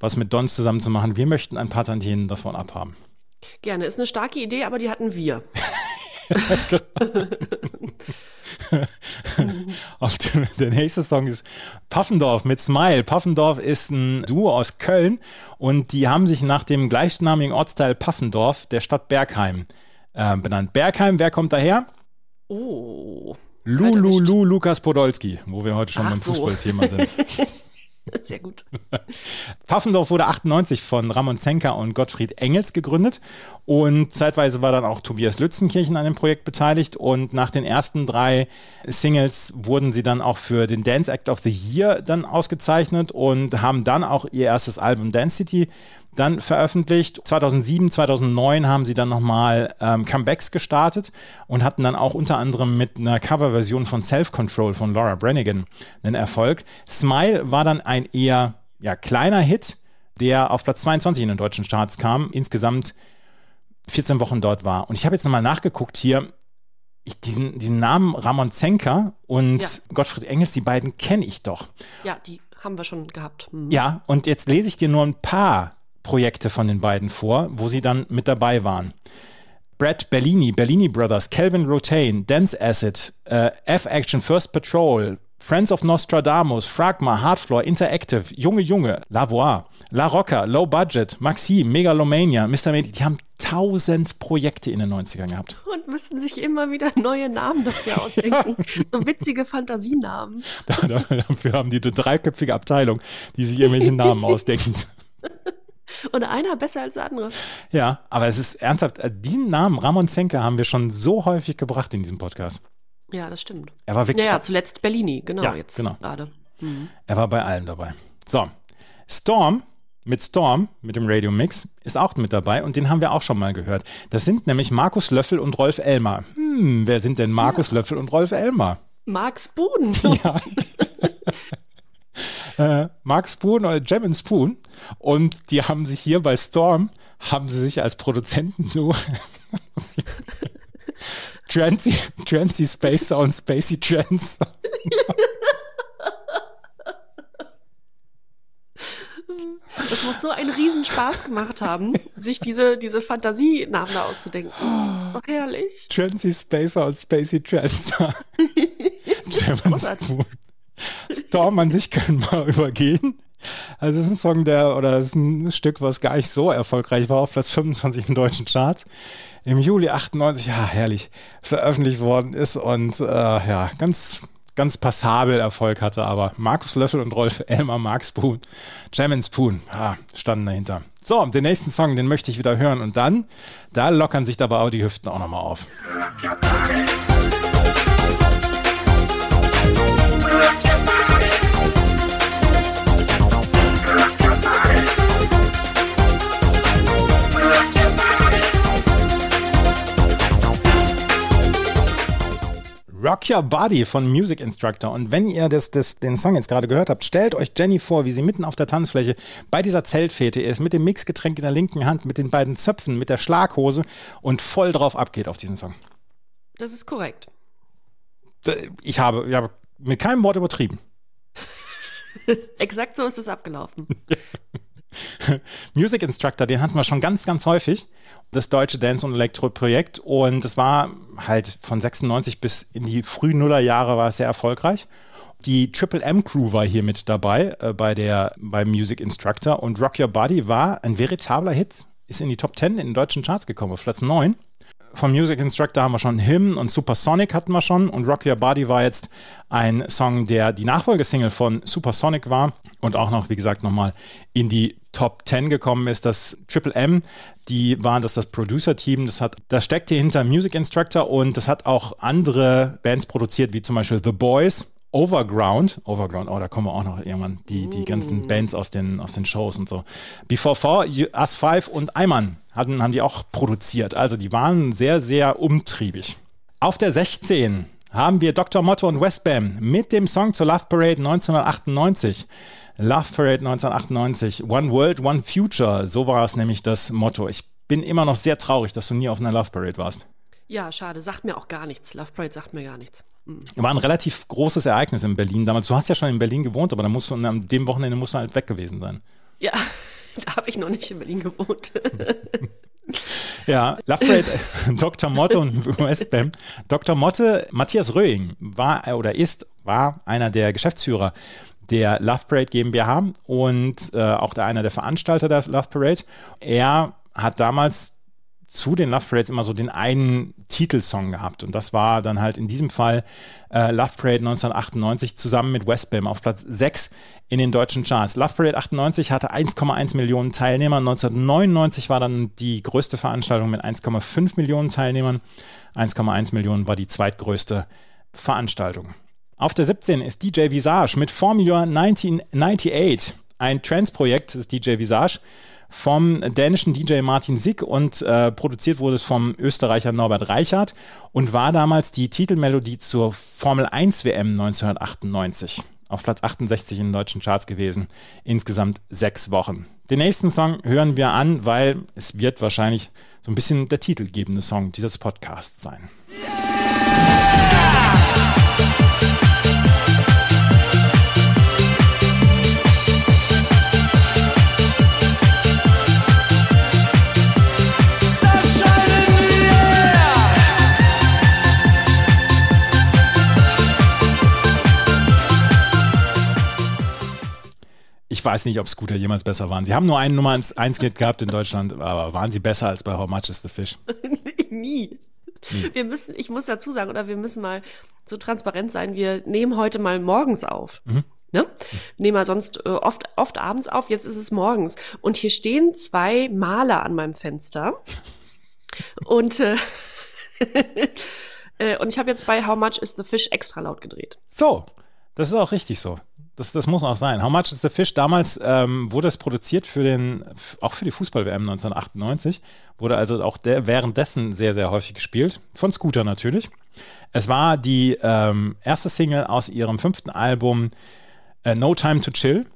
was mit Dons zusammen zu machen, wir möchten ein paar Tantinen davon abhaben. Gerne, ist eine starke Idee, aber die hatten wir. Auf dem, der nächste Song ist Puffendorf mit Smile. Puffendorf ist ein Duo aus Köln und die haben sich nach dem gleichnamigen Ortsteil Puffendorf der Stadt Bergheim äh, benannt. Bergheim, wer kommt daher? Oh. Lulu Lu Lukas Podolski, wo wir heute schon Ach beim so. Fußballthema sind. Sehr gut. Pfaffendorf wurde 98 von Ramon Zenker und Gottfried Engels gegründet und zeitweise war dann auch Tobias Lützenkirchen an dem Projekt beteiligt und nach den ersten drei Singles wurden sie dann auch für den Dance Act of the Year dann ausgezeichnet und haben dann auch ihr erstes Album Dance City dann veröffentlicht. 2007, 2009 haben sie dann nochmal ähm, Comebacks gestartet und hatten dann auch unter anderem mit einer Coverversion von Self Control von Laura Branigan einen Erfolg. Smile war dann ein eher ja, kleiner Hit, der auf Platz 22 in den deutschen Charts kam, insgesamt 14 Wochen dort war. Und ich habe jetzt nochmal nachgeguckt hier, ich, diesen, diesen Namen Ramon Zenker und ja. Gottfried Engels, die beiden kenne ich doch. Ja, die haben wir schon gehabt. Mhm. Ja, und jetzt lese ich dir nur ein paar Projekte von den beiden vor, wo sie dann mit dabei waren. Brad Bellini, Bellini Brothers, Calvin Rotain, Dance Acid, äh, F-Action, First Patrol, Friends of Nostradamus, Fragma, Hardfloor, Interactive, Junge Junge, La Voix, La Rocca, Low Budget, Maxim, Megalomania, Mr. Medi, die haben tausend Projekte in den 90ern gehabt. Und müssen sich immer wieder neue Namen dafür ausdenken. so witzige Fantasienamen. dafür haben die eine dreiköpfige Abteilung, die sich irgendwelche Namen ausdenkt. Und einer besser als der andere. Ja, aber es ist ernsthaft, äh, den Namen Ramon Zenker haben wir schon so häufig gebracht in diesem Podcast. Ja, das stimmt. Er war wirklich. Ja, ja zuletzt Bellini, genau, ja, jetzt genau. gerade. Mhm. Er war bei allem dabei. So, Storm mit Storm, mit dem Radio Mix, ist auch mit dabei und den haben wir auch schon mal gehört. Das sind nämlich Markus Löffel und Rolf Elmer. Hm, wer sind denn Markus ja. Löffel und Rolf Elmer? Mark Spoon. Ja. äh, Mark Spoon oder Jam Spoon. Und die haben sich hier bei Storm, haben sie sich als Produzenten nur Trancy, Trancy Space Sound, Spacey Trance. einen Riesenspaß gemacht haben, sich diese, diese Fantasienamen da auszudenken. Oh, herrlich. Transy Spacer und Spacey Trancer. German Spoon. Storm an sich können wir übergehen. Also es ist ein Song, der, oder es ist ein Stück, was gar nicht so erfolgreich war, auf Platz 25 in deutschen Charts. Im Juli 98, ja, herrlich, veröffentlicht worden ist und äh, ja, ganz, ganz passabel Erfolg hatte, aber Markus Löffel und Rolf Elmer, Mark Spoon, Jamin Spoon, ah, standen dahinter. So, den nächsten Song, den möchte ich wieder hören und dann, da lockern sich dabei auch die Hüften auch nochmal auf. Rock Your Body von Music Instructor. Und wenn ihr das, das, den Song jetzt gerade gehört habt, stellt euch Jenny vor, wie sie mitten auf der Tanzfläche bei dieser Zeltfete ist, mit dem Mixgetränk in der linken Hand, mit den beiden Zöpfen, mit der Schlaghose und voll drauf abgeht auf diesen Song. Das ist korrekt. Ich habe, ich habe mit keinem Wort übertrieben. Exakt so ist es abgelaufen. Music Instructor, den hatten wir schon ganz, ganz häufig. Das deutsche Dance- und Elektro-Projekt. Und es war halt von 96 bis in die frühen Nullerjahre war es sehr erfolgreich. Die Triple M Crew war hier mit dabei äh, bei der, beim Music Instructor. Und Rock Your Body war ein veritabler Hit. Ist in die Top 10 in den deutschen Charts gekommen, auf Platz 9 vom Music Instructor haben wir schon Him und Supersonic hatten wir schon und Rock Your Body war jetzt ein Song, der die Nachfolgesingle von Supersonic war und auch noch, wie gesagt, nochmal in die Top 10 gekommen ist. Das Triple M, die waren das das Producer-Team, das hat, das steckt hier hinter Music Instructor und das hat auch andere Bands produziert, wie zum Beispiel The Boys Overground, Overground, oh, da kommen wir auch noch irgendwann, die, die ganzen mm. Bands aus den, aus den Shows und so. Before Four, Us Five und Eimann hatten, haben die auch produziert. Also die waren sehr, sehr umtriebig. Auf der 16 haben wir Dr. Motto und Westbam mit dem Song zur Love Parade 1998. Love Parade 1998, One World, One Future, so war es nämlich das Motto. Ich bin immer noch sehr traurig, dass du nie auf einer Love Parade warst. Ja, schade, sagt mir auch gar nichts. Love Parade sagt mir gar nichts. War ein relativ großes Ereignis in Berlin damals. Du hast ja schon in Berlin gewohnt, aber da musst du, an dem Wochenende musst du halt weg gewesen sein. Ja, da habe ich noch nicht in Berlin gewohnt. ja, Lafayette, Dr. Motte und Westbam. Dr. Motte, Matthias Röing war oder ist, war einer der Geschäftsführer der Love Parade GmbH und äh, auch der, einer der Veranstalter der Love Parade. Er hat damals zu den Love Parades immer so den einen Titelsong gehabt. Und das war dann halt in diesem Fall äh, Love Parade 1998 zusammen mit Westbam auf Platz 6 in den deutschen Charts. Love Parade 98 hatte 1,1 Millionen Teilnehmer. 1999 war dann die größte Veranstaltung mit 1,5 Millionen Teilnehmern. 1,1 Millionen war die zweitgrößte Veranstaltung. Auf der 17 ist DJ Visage mit Formula 1998, ein Trance-Projekt des DJ Visage vom dänischen DJ Martin Sick und äh, produziert wurde es vom Österreicher Norbert Reichert und war damals die Titelmelodie zur Formel 1 WM 1998. Auf Platz 68 in den deutschen Charts gewesen. Insgesamt sechs Wochen. Den nächsten Song hören wir an, weil es wird wahrscheinlich so ein bisschen der titelgebende Song dieses Podcasts sein. Yeah! Ich weiß nicht, ob Scooter jemals besser waren. Sie haben nur einen Nummer 1 Hit gehabt in Deutschland, aber waren sie besser als bei How Much is the Fish? Nie. Nie. Wir müssen, ich muss dazu sagen, oder wir müssen mal so transparent sein, wir nehmen heute mal morgens auf. Mhm. Ne? Nehmen wir sonst äh, oft, oft abends auf, jetzt ist es morgens. Und hier stehen zwei Maler an meinem Fenster. und, äh, äh, und ich habe jetzt bei How Much is the Fish extra laut gedreht. So, das ist auch richtig so. Das, das muss auch sein. How Much is the Fish? Damals ähm, wurde es produziert für den, auch für die Fußball-WM 1998. Wurde also auch der, währenddessen sehr, sehr häufig gespielt. Von Scooter natürlich. Es war die ähm, erste Single aus ihrem fünften Album äh, No Time to Chill.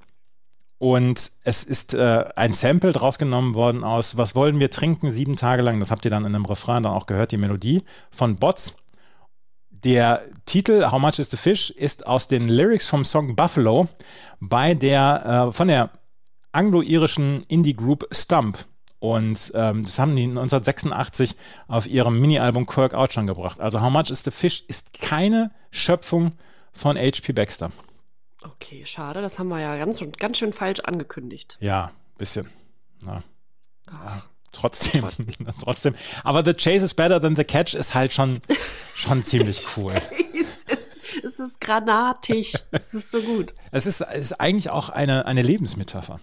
Und es ist äh, ein Sample draus genommen worden aus Was wollen wir trinken sieben Tage lang. Das habt ihr dann in einem Refrain dann auch gehört, die Melodie von Bots. Der Titel How Much is the Fish ist aus den Lyrics vom Song Buffalo bei der, äh, von der anglo-irischen Indie-Group Stump. Und ähm, das haben die 1986 auf ihrem Mini-Album Quirk Out schon gebracht. Also How Much is the Fish ist keine Schöpfung von H.P. Baxter. Okay, schade. Das haben wir ja ganz, ganz schön falsch angekündigt. Ja, bisschen. Na. Ja, trotzdem, trotzdem. Aber The Chase is better than the Catch ist halt schon, schon ziemlich cool. es, ist, granatig. es ist so gut. Es ist, ist eigentlich auch eine, eine Lebensmetapher.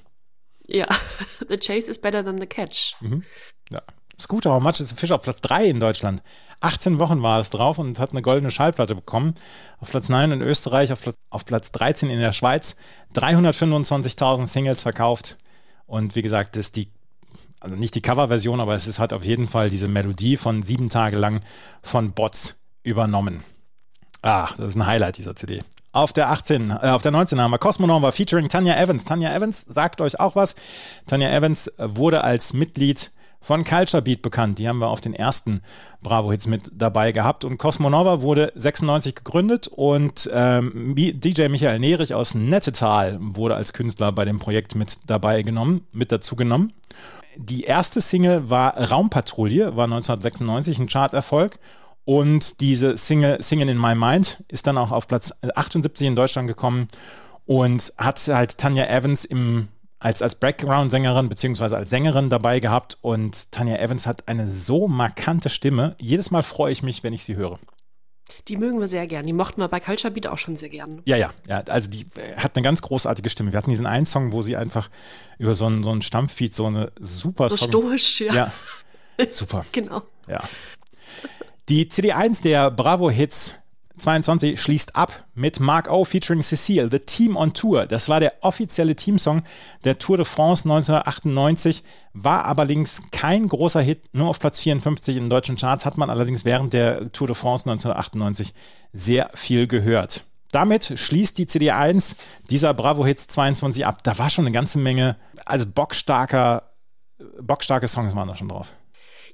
Ja, The Chase is better than the Catch. Mhm. Ja. Scooter How Much is a Fish auf Platz 3 in Deutschland. 18 Wochen war es drauf und hat eine goldene Schallplatte bekommen. Auf Platz 9 in Österreich, auf Platz, auf Platz 13 in der Schweiz. 325.000 Singles verkauft. Und wie gesagt, das ist die, also nicht die Coverversion, aber es ist halt auf jeden Fall diese Melodie von sieben Tage lang von Bots übernommen. Ach, das ist ein Highlight dieser CD. Auf der 18, äh, auf der 19 haben wir Cosmonova featuring Tanya Evans. Tanya Evans sagt euch auch was. Tanya Evans wurde als Mitglied von Culture Beat bekannt. Die haben wir auf den ersten Bravo-Hits mit dabei gehabt. Und Cosmonova wurde 96 gegründet und ähm, DJ Michael Nerich aus Nettetal wurde als Künstler bei dem Projekt mit dabei genommen, mit dazu genommen. Die erste Single war Raumpatrouille, war 1996 ein Charterfolg. Und diese Single Singing in My Mind ist dann auch auf Platz 78 in Deutschland gekommen und hat halt Tanya Evans im als, als Background-Sängerin beziehungsweise als Sängerin dabei gehabt und Tanya Evans hat eine so markante Stimme. Jedes Mal freue ich mich, wenn ich sie höre. Die mögen wir sehr gern. Die mochten wir bei Culture Beat auch schon sehr gern. Ja, ja, ja. Also die äh, hat eine ganz großartige Stimme. Wir hatten diesen einen Song, wo sie einfach über so ein, so ein Stammfeed so eine super So stoisch, ja. Ja, super. genau. Ja. Die CD1 der Bravo Hits 22 schließt ab mit Mark O featuring Cecile, The Team on Tour. Das war der offizielle Teamsong der Tour de France 1998, war allerdings kein großer Hit, nur auf Platz 54 in deutschen Charts, hat man allerdings während der Tour de France 1998 sehr viel gehört. Damit schließt die CD1 dieser Bravo Hits 22 ab. Da war schon eine ganze Menge, also bockstarker, bockstarke Songs waren da schon drauf.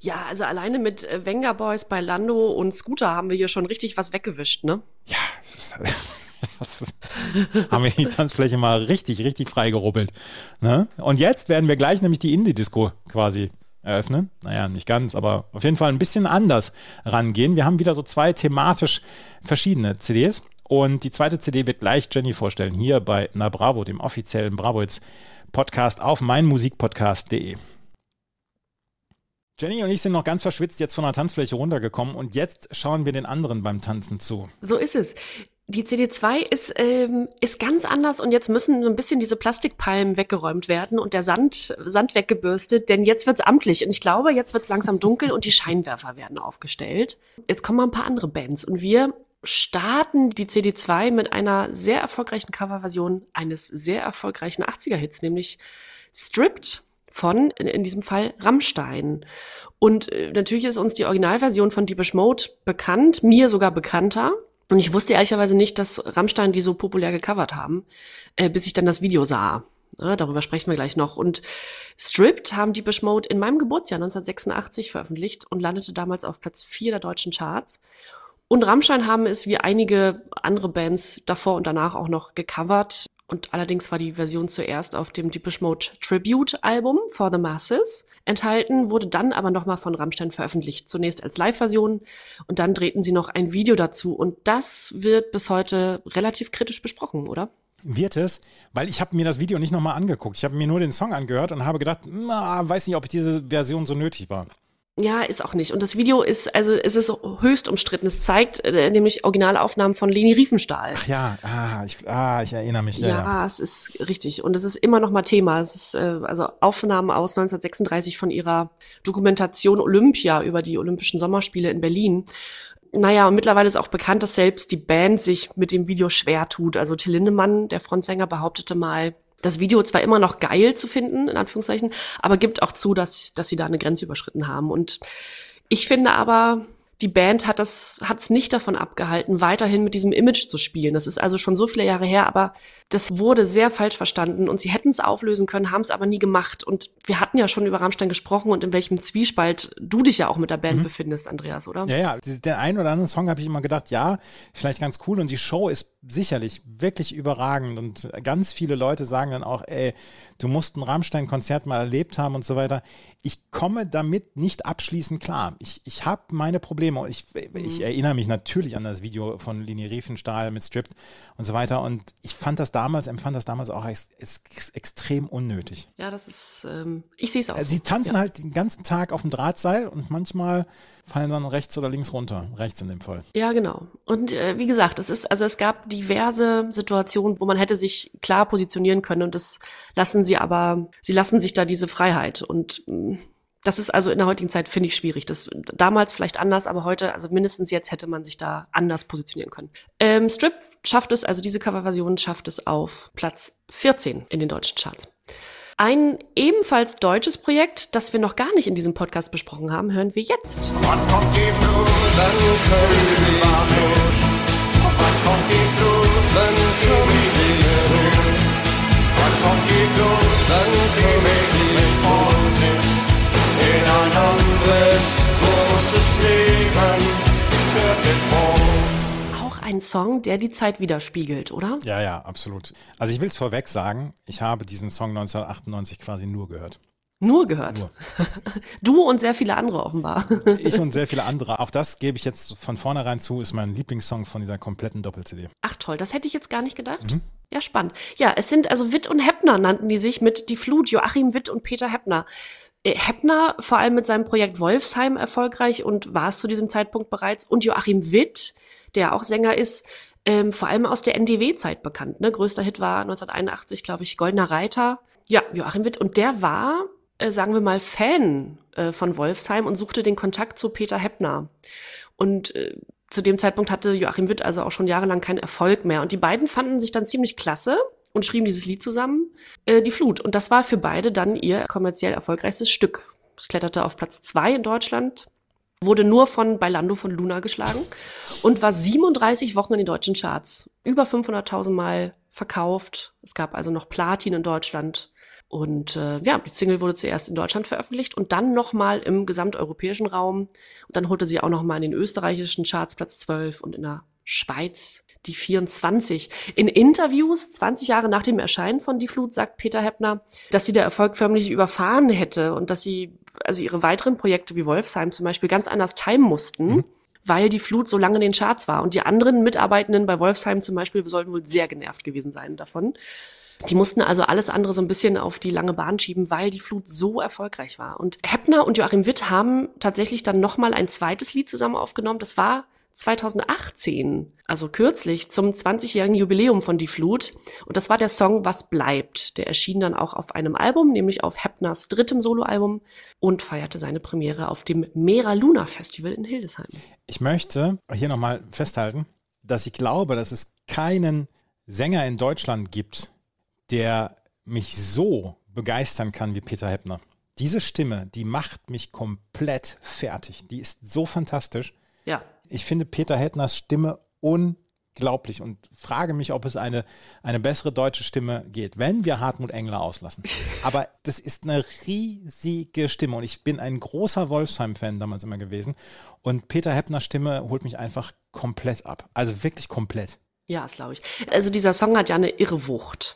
Ja, also alleine mit äh, Venga Boys bei Lando und Scooter haben wir hier schon richtig was weggewischt, ne? Ja, das ist, das ist, haben wir die Tanzfläche mal richtig, richtig freigerubbelt. Ne? Und jetzt werden wir gleich nämlich die Indie-Disco quasi eröffnen. Naja, nicht ganz, aber auf jeden Fall ein bisschen anders rangehen. Wir haben wieder so zwei thematisch verschiedene CDs. Und die zweite CD wird gleich Jenny vorstellen, hier bei Na Bravo, dem offiziellen Bravo Podcast auf meinmusikpodcast.de. Jenny und ich sind noch ganz verschwitzt jetzt von der Tanzfläche runtergekommen und jetzt schauen wir den anderen beim Tanzen zu. So ist es. Die CD2 ist, ähm, ist ganz anders und jetzt müssen so ein bisschen diese Plastikpalmen weggeräumt werden und der Sand, Sand weggebürstet, denn jetzt wird's amtlich und ich glaube, jetzt wird's langsam dunkel und die Scheinwerfer werden aufgestellt. Jetzt kommen mal ein paar andere Bands und wir starten die CD2 mit einer sehr erfolgreichen Coverversion eines sehr erfolgreichen 80er-Hits, nämlich Stripped von, in, in diesem Fall, Rammstein. Und äh, natürlich ist uns die Originalversion von Deepish Mode bekannt, mir sogar bekannter. Und ich wusste ehrlicherweise nicht, dass Rammstein die so populär gecovert haben, äh, bis ich dann das Video sah. Ja, darüber sprechen wir gleich noch. Und Stripped haben Deepish Mode in meinem Geburtsjahr 1986 veröffentlicht und landete damals auf Platz 4 der deutschen Charts. Und Rammstein haben es wie einige andere Bands davor und danach auch noch gecovert. Und allerdings war die Version zuerst auf dem Deepish Mode Tribute Album For the Masses enthalten, wurde dann aber nochmal von Rammstein veröffentlicht. Zunächst als Live-Version und dann drehten sie noch ein Video dazu. Und das wird bis heute relativ kritisch besprochen, oder? Wird es, weil ich habe mir das Video nicht nochmal angeguckt. Ich habe mir nur den Song angehört und habe gedacht, na, weiß nicht, ob diese Version so nötig war. Ja, ist auch nicht. Und das Video ist, also es ist höchst umstritten. Es zeigt äh, nämlich Originalaufnahmen von Leni Riefenstahl. Ach ja, ah, ich, ah, ich erinnere mich. Ja, ja, ja, es ist richtig. Und es ist immer noch mal Thema. Es ist äh, also Aufnahmen aus 1936 von ihrer Dokumentation Olympia über die Olympischen Sommerspiele in Berlin. Naja, und mittlerweile ist auch bekannt, dass selbst die Band sich mit dem Video schwer tut. Also Till Lindemann, der Frontsänger, behauptete mal, das Video zwar immer noch geil zu finden, in Anführungszeichen, aber gibt auch zu, dass, dass sie da eine Grenze überschritten haben. Und ich finde aber, die Band hat das hat's nicht davon abgehalten, weiterhin mit diesem Image zu spielen. Das ist also schon so viele Jahre her, aber das wurde sehr falsch verstanden und sie hätten es auflösen können, haben es aber nie gemacht. Und wir hatten ja schon über Rammstein gesprochen und in welchem Zwiespalt du dich ja auch mit der Band mhm. befindest, Andreas, oder? Ja, ja. Den einen oder anderen Song habe ich immer gedacht, ja, vielleicht ganz cool und die Show ist sicherlich wirklich überragend und ganz viele Leute sagen dann auch, ey, du musst ein Rammstein-Konzert mal erlebt haben und so weiter. Ich komme damit nicht abschließend klar. Ich, ich habe meine Probleme. Ich, ich mhm. erinnere mich natürlich an das Video von Lini Riefenstahl mit Stripped und so weiter. Und ich fand das damals, empfand das damals auch als, als extrem unnötig. Ja, das ist, ähm, ich sehe es auch. Sie so. tanzen ja. halt den ganzen Tag auf dem Drahtseil und manchmal fallen dann rechts oder links runter. Rechts in dem Fall. Ja, genau. Und äh, wie gesagt, es ist, also es gab diverse Situationen, wo man hätte sich klar positionieren können und das lassen sie aber, sie lassen sich da diese Freiheit und mm, das ist also in der heutigen Zeit, finde ich, schwierig. Das damals vielleicht anders, aber heute, also mindestens jetzt hätte man sich da anders positionieren können. Ähm, Strip schafft es, also diese Coverversion schafft es auf Platz 14 in den deutschen Charts. Ein ebenfalls deutsches Projekt, das wir noch gar nicht in diesem Podcast besprochen haben, hören wir jetzt. Wann kommt die Flut, kommt die Flut, dann kommt sie Flut. Wann kommt die Flut, dann kommt sie fort. In ein anderes großes Leben wird mit ein Song, der die Zeit widerspiegelt, oder? Ja, ja, absolut. Also ich will es vorweg sagen, ich habe diesen Song 1998 quasi nur gehört. Nur gehört. Nur. Du und sehr viele andere offenbar. Ich und sehr viele andere. Auch das gebe ich jetzt von vornherein zu, ist mein Lieblingssong von dieser kompletten Doppel-CD. Ach toll, das hätte ich jetzt gar nicht gedacht. Mhm. Ja, spannend. Ja, es sind also Witt und Heppner nannten die sich mit Die Flut, Joachim Witt und Peter Heppner. Äh, Heppner vor allem mit seinem Projekt Wolfsheim erfolgreich und war es zu diesem Zeitpunkt bereits. Und Joachim Witt, der auch Sänger ist, ähm, vor allem aus der NDW-Zeit bekannt. Ne? Größter Hit war 1981, glaube ich, Goldener Reiter. Ja, Joachim Witt. Und der war, äh, sagen wir mal, Fan äh, von Wolfsheim und suchte den Kontakt zu Peter Heppner. Und äh, zu dem Zeitpunkt hatte Joachim Witt also auch schon jahrelang keinen Erfolg mehr. Und die beiden fanden sich dann ziemlich klasse und schrieben dieses Lied zusammen, äh, Die Flut. Und das war für beide dann ihr kommerziell erfolgreichstes Stück. Es kletterte auf Platz zwei in Deutschland wurde nur von Bailando von Luna geschlagen und war 37 Wochen in den deutschen Charts. Über 500.000 Mal verkauft. Es gab also noch Platin in Deutschland. Und äh, ja, die Single wurde zuerst in Deutschland veröffentlicht und dann nochmal im gesamteuropäischen Raum. Und dann holte sie auch nochmal in den österreichischen Charts Platz 12 und in der Schweiz die 24. In Interviews 20 Jahre nach dem Erscheinen von Die Flut sagt Peter Heppner, dass sie der Erfolg förmlich überfahren hätte und dass sie also ihre weiteren Projekte wie Wolfsheim zum Beispiel ganz anders timen mussten. Mhm. Weil die Flut so lange in den Charts war. Und die anderen Mitarbeitenden bei Wolfsheim zum Beispiel sollten wohl sehr genervt gewesen sein davon. Die mussten also alles andere so ein bisschen auf die lange Bahn schieben, weil die Flut so erfolgreich war. Und Heppner und Joachim Witt haben tatsächlich dann nochmal ein zweites Lied zusammen aufgenommen. Das war 2018, also kürzlich, zum 20-jährigen Jubiläum von Die Flut. Und das war der Song Was bleibt. Der erschien dann auch auf einem Album, nämlich auf Heppners drittem Soloalbum und feierte seine Premiere auf dem Mera Luna Festival in Hildesheim. Ich möchte hier nochmal festhalten, dass ich glaube, dass es keinen Sänger in Deutschland gibt, der mich so begeistern kann wie Peter Heppner. Diese Stimme, die macht mich komplett fertig. Die ist so fantastisch. Ja ich finde Peter Hettners Stimme unglaublich und frage mich, ob es eine, eine bessere deutsche Stimme geht, wenn wir Hartmut Engler auslassen. Aber das ist eine riesige Stimme und ich bin ein großer Wolfsheim-Fan damals immer gewesen und Peter Heppners Stimme holt mich einfach komplett ab. Also wirklich komplett. Ja, das glaube ich. Also dieser Song hat ja eine irre Wucht.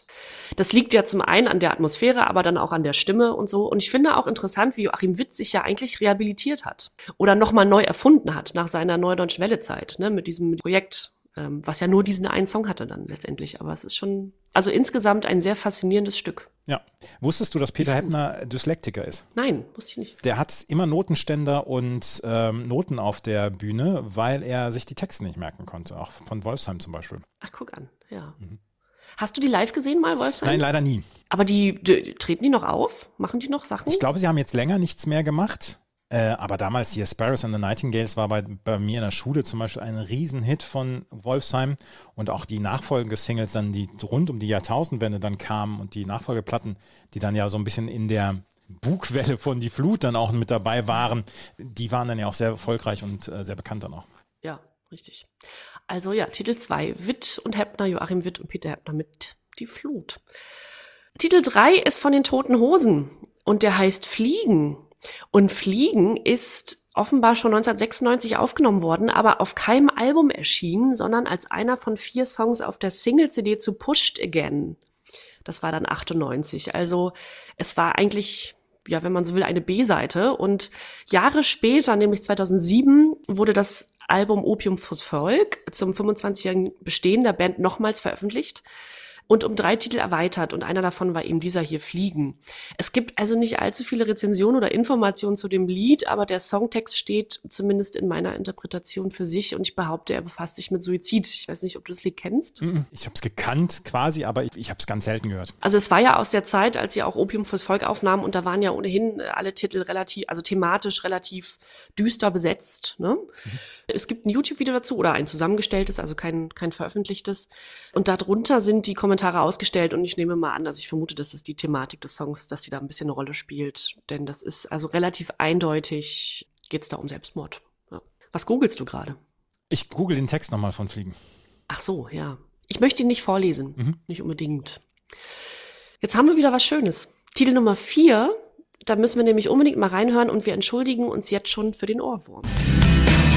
Das liegt ja zum einen an der Atmosphäre, aber dann auch an der Stimme und so. Und ich finde auch interessant, wie Joachim Witt sich ja eigentlich rehabilitiert hat oder nochmal neu erfunden hat nach seiner Neudeutschen Welle-Zeit, ne, mit diesem Projekt ähm, was ja nur diesen einen Song hatte dann letztendlich. Aber es ist schon, also insgesamt ein sehr faszinierendes Stück. Ja. Wusstest du, dass Peter Heppner Dyslektiker ist? Nein, wusste ich nicht. Der hat immer Notenständer und ähm, Noten auf der Bühne, weil er sich die Texte nicht merken konnte, auch von Wolfsheim zum Beispiel. Ach, guck an, ja. Mhm. Hast du die live gesehen mal, Wolfsheim? Nein, leider nie. Aber die, die, treten die noch auf? Machen die noch Sachen? Ich glaube, sie haben jetzt länger nichts mehr gemacht. Äh, aber damals hier Sparrows and the Nightingales war bei, bei mir in der Schule zum Beispiel ein Riesenhit von Wolfsheim und auch die Nachfolgesingles dann, die rund um die Jahrtausendwende dann kamen und die Nachfolgeplatten, die dann ja so ein bisschen in der Bugwelle von Die Flut dann auch mit dabei waren, die waren dann ja auch sehr erfolgreich und äh, sehr bekannt dann auch. Ja, richtig. Also ja, Titel 2, Witt und Heppner, Joachim Witt und Peter Heppner mit Die Flut. Titel 3 ist von den Toten Hosen und der heißt Fliegen. Und Fliegen ist offenbar schon 1996 aufgenommen worden, aber auf keinem Album erschienen, sondern als einer von vier Songs auf der Single-CD zu Pushed Again. Das war dann 98. Also es war eigentlich, ja, wenn man so will, eine B-Seite. Und Jahre später, nämlich 2007, wurde das Album Opium fürs Volk zum 25-jährigen Bestehen der Band nochmals veröffentlicht und um drei Titel erweitert und einer davon war eben dieser hier Fliegen. Es gibt also nicht allzu viele Rezensionen oder Informationen zu dem Lied, aber der Songtext steht zumindest in meiner Interpretation für sich und ich behaupte, er befasst sich mit Suizid. Ich weiß nicht, ob du das Lied kennst. Ich habe es gekannt quasi, aber ich, ich habe es ganz selten gehört. Also es war ja aus der Zeit, als sie auch Opium fürs Volk aufnahmen und da waren ja ohnehin alle Titel relativ, also thematisch relativ düster besetzt. Ne? Mhm. Es gibt ein YouTube-Video dazu oder ein zusammengestelltes, also kein, kein veröffentlichtes. Und darunter sind die Kommentare Kommentare ausgestellt und ich nehme mal an, also ich vermute, dass das die Thematik des Songs, dass die da ein bisschen eine Rolle spielt. Denn das ist also relativ eindeutig, geht es da um Selbstmord. Ja. Was googelst du gerade? Ich google den Text nochmal von Fliegen. Ach so, ja. Ich möchte ihn nicht vorlesen. Mhm. Nicht unbedingt. Jetzt haben wir wieder was Schönes. Titel Nummer vier. Da müssen wir nämlich unbedingt mal reinhören und wir entschuldigen uns jetzt schon für den Ohrwurm.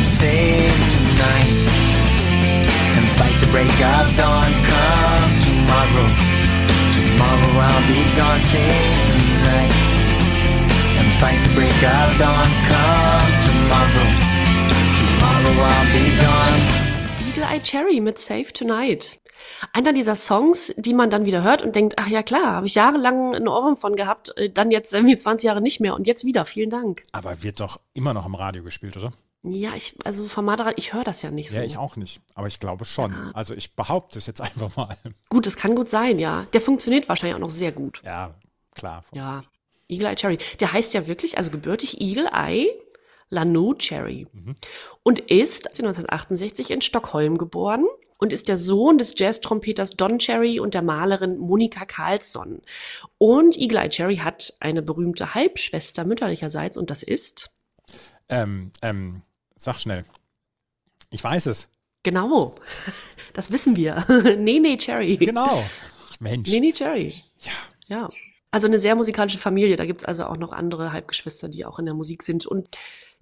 Save tonight and fight the break of dawn. Come tomorrow. Tomorrow I'll be gone, sing tonight. And fight the break of dawn. Come tomorrow. Tomorrow I'll be gone. Eagle Eye Cherry mit Save Tonight. Einer dieser Songs, die man dann wieder hört und denkt, ach ja klar, habe ich jahrelang einen Ohrwurm von gehabt, äh, dann jetzt irgendwie 20 Jahre nicht mehr und jetzt wieder, vielen Dank. Aber wird doch immer noch im Radio gespielt, oder? Ja, ich, also vom Madeira, ich höre das ja nicht so. Ja, ich auch nicht. Aber ich glaube schon. Ja. Also ich behaupte es jetzt einfach mal. Gut, das kann gut sein, ja. Der funktioniert wahrscheinlich auch noch sehr gut. Ja, klar. Ja. Eagle Eye Cherry. Der heißt ja wirklich, also gebürtig Eagle Eye Lano Cherry. Mhm. Und ist 1968 in Stockholm geboren und ist der Sohn des Jazz-Trompeters Don Cherry und der Malerin Monika Carlsson. Und Eagle Eye Cherry hat eine berühmte Halbschwester mütterlicherseits und das ist ähm, ähm, Sag schnell. Ich weiß es. Genau. Das wissen wir. Nene Cherry. Genau. Mensch. Nene Cherry. Ja. Ja. Also eine sehr musikalische Familie. Da gibt's also auch noch andere Halbgeschwister, die auch in der Musik sind. Und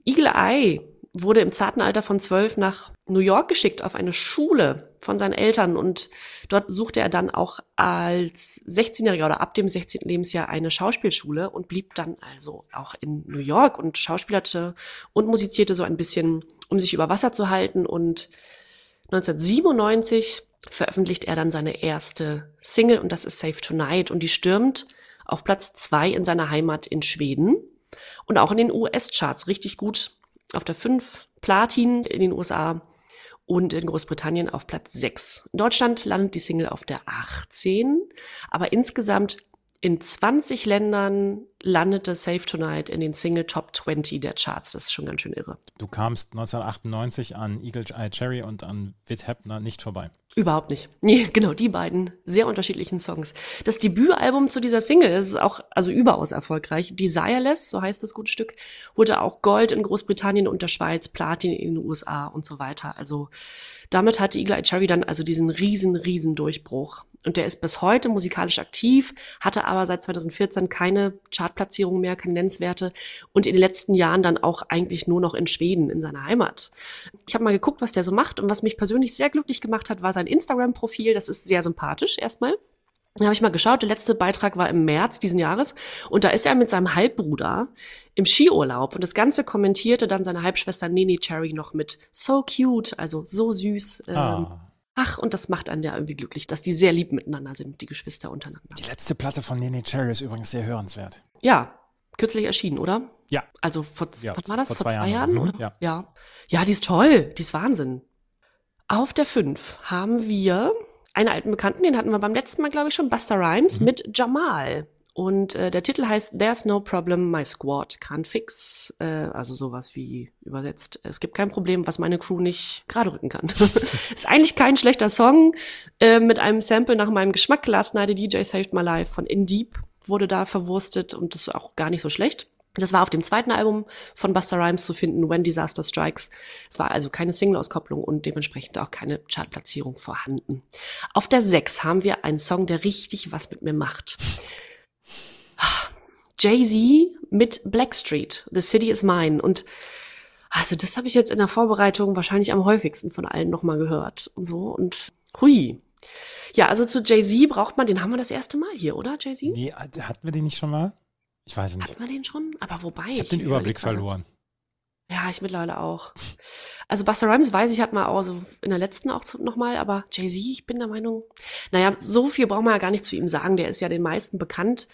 Eagle Eye wurde im zarten Alter von zwölf nach New York geschickt auf eine Schule von seinen Eltern. Und dort suchte er dann auch als 16-Jähriger oder ab dem 16. Lebensjahr eine Schauspielschule und blieb dann also auch in New York und schauspielerte und musizierte so ein bisschen, um sich über Wasser zu halten. Und 1997 veröffentlicht er dann seine erste Single und das ist Safe Tonight. Und die stürmt auf Platz zwei in seiner Heimat in Schweden und auch in den US-Charts richtig gut auf der 5 Platin in den USA und in Großbritannien auf Platz 6. In Deutschland landet die Single auf der 18, aber insgesamt in 20 Ländern landete Save Tonight in den Single Top 20 der Charts. Das ist schon ganz schön irre. Du kamst 1998 an Eagle Eye Cherry und an Witt Heppner nicht vorbei. Überhaupt nicht. Nee, genau, die beiden sehr unterschiedlichen Songs. Das Debütalbum zu dieser Single ist auch also überaus erfolgreich. Desireless, so heißt das gute Stück, wurde auch Gold in Großbritannien und der Schweiz, Platin in den USA und so weiter. Also damit hatte Eagle Eye Cherry dann also diesen riesen, riesen Durchbruch. Und der ist bis heute musikalisch aktiv, hatte aber seit 2014 keine Chartplatzierung mehr, keine Nennenswerte und in den letzten Jahren dann auch eigentlich nur noch in Schweden, in seiner Heimat. Ich habe mal geguckt, was der so macht und was mich persönlich sehr glücklich gemacht hat, war sein Instagram-Profil. Das ist sehr sympathisch erstmal. Da habe ich mal geschaut, der letzte Beitrag war im März diesen Jahres und da ist er mit seinem Halbbruder im Skiurlaub und das Ganze kommentierte dann seine Halbschwester Nene Cherry noch mit so cute, also so süß. Ähm, ah. Ach, und das macht einen ja irgendwie glücklich, dass die sehr lieb miteinander sind, die Geschwister untereinander. Die letzte Platte von Nene Cherry ist übrigens sehr hörenswert. Ja, kürzlich erschienen, oder? Ja. Also vor, ja, was war das? Vor, vor zwei, zwei, Jahren? Jahren mhm, ja. ja. Ja, die ist toll. Die ist Wahnsinn. Auf der 5 haben wir einen alten Bekannten, den hatten wir beim letzten Mal, glaube ich, schon, Buster Rhymes mhm. mit Jamal. Und äh, der Titel heißt There's no problem my squad can't fix. Äh, also sowas wie übersetzt. Es gibt kein Problem, was meine Crew nicht gerade rücken kann. ist eigentlich kein schlechter Song. Äh, mit einem Sample nach meinem Geschmack. Last Night a DJ Saved My Life von In Deep wurde da verwurstet und das ist auch gar nicht so schlecht. Das war auf dem zweiten Album von Buster Rhymes zu finden, When Disaster Strikes. Es war also keine Single-Auskopplung und dementsprechend auch keine Chartplatzierung vorhanden. Auf der 6 haben wir einen Song, der richtig was mit mir macht. Jay-Z mit Blackstreet, The City is Mine. Und Also das habe ich jetzt in der Vorbereitung wahrscheinlich am häufigsten von allen nochmal gehört und so und hui. Ja, also zu Jay-Z braucht man, den haben wir das erste Mal hier, oder Jay-Z? Nee, hatten wir den nicht schon mal? Ich weiß nicht. Hatten wir den schon? Aber wobei. Ich habe den Überblick verloren. Ja, ich mittlerweile auch. Also Buster Rhymes weiß ich, hat mal auch so in der letzten auch nochmal, aber Jay-Z, ich bin der Meinung, naja, so viel braucht man ja gar nicht zu ihm sagen. Der ist ja den meisten bekannt.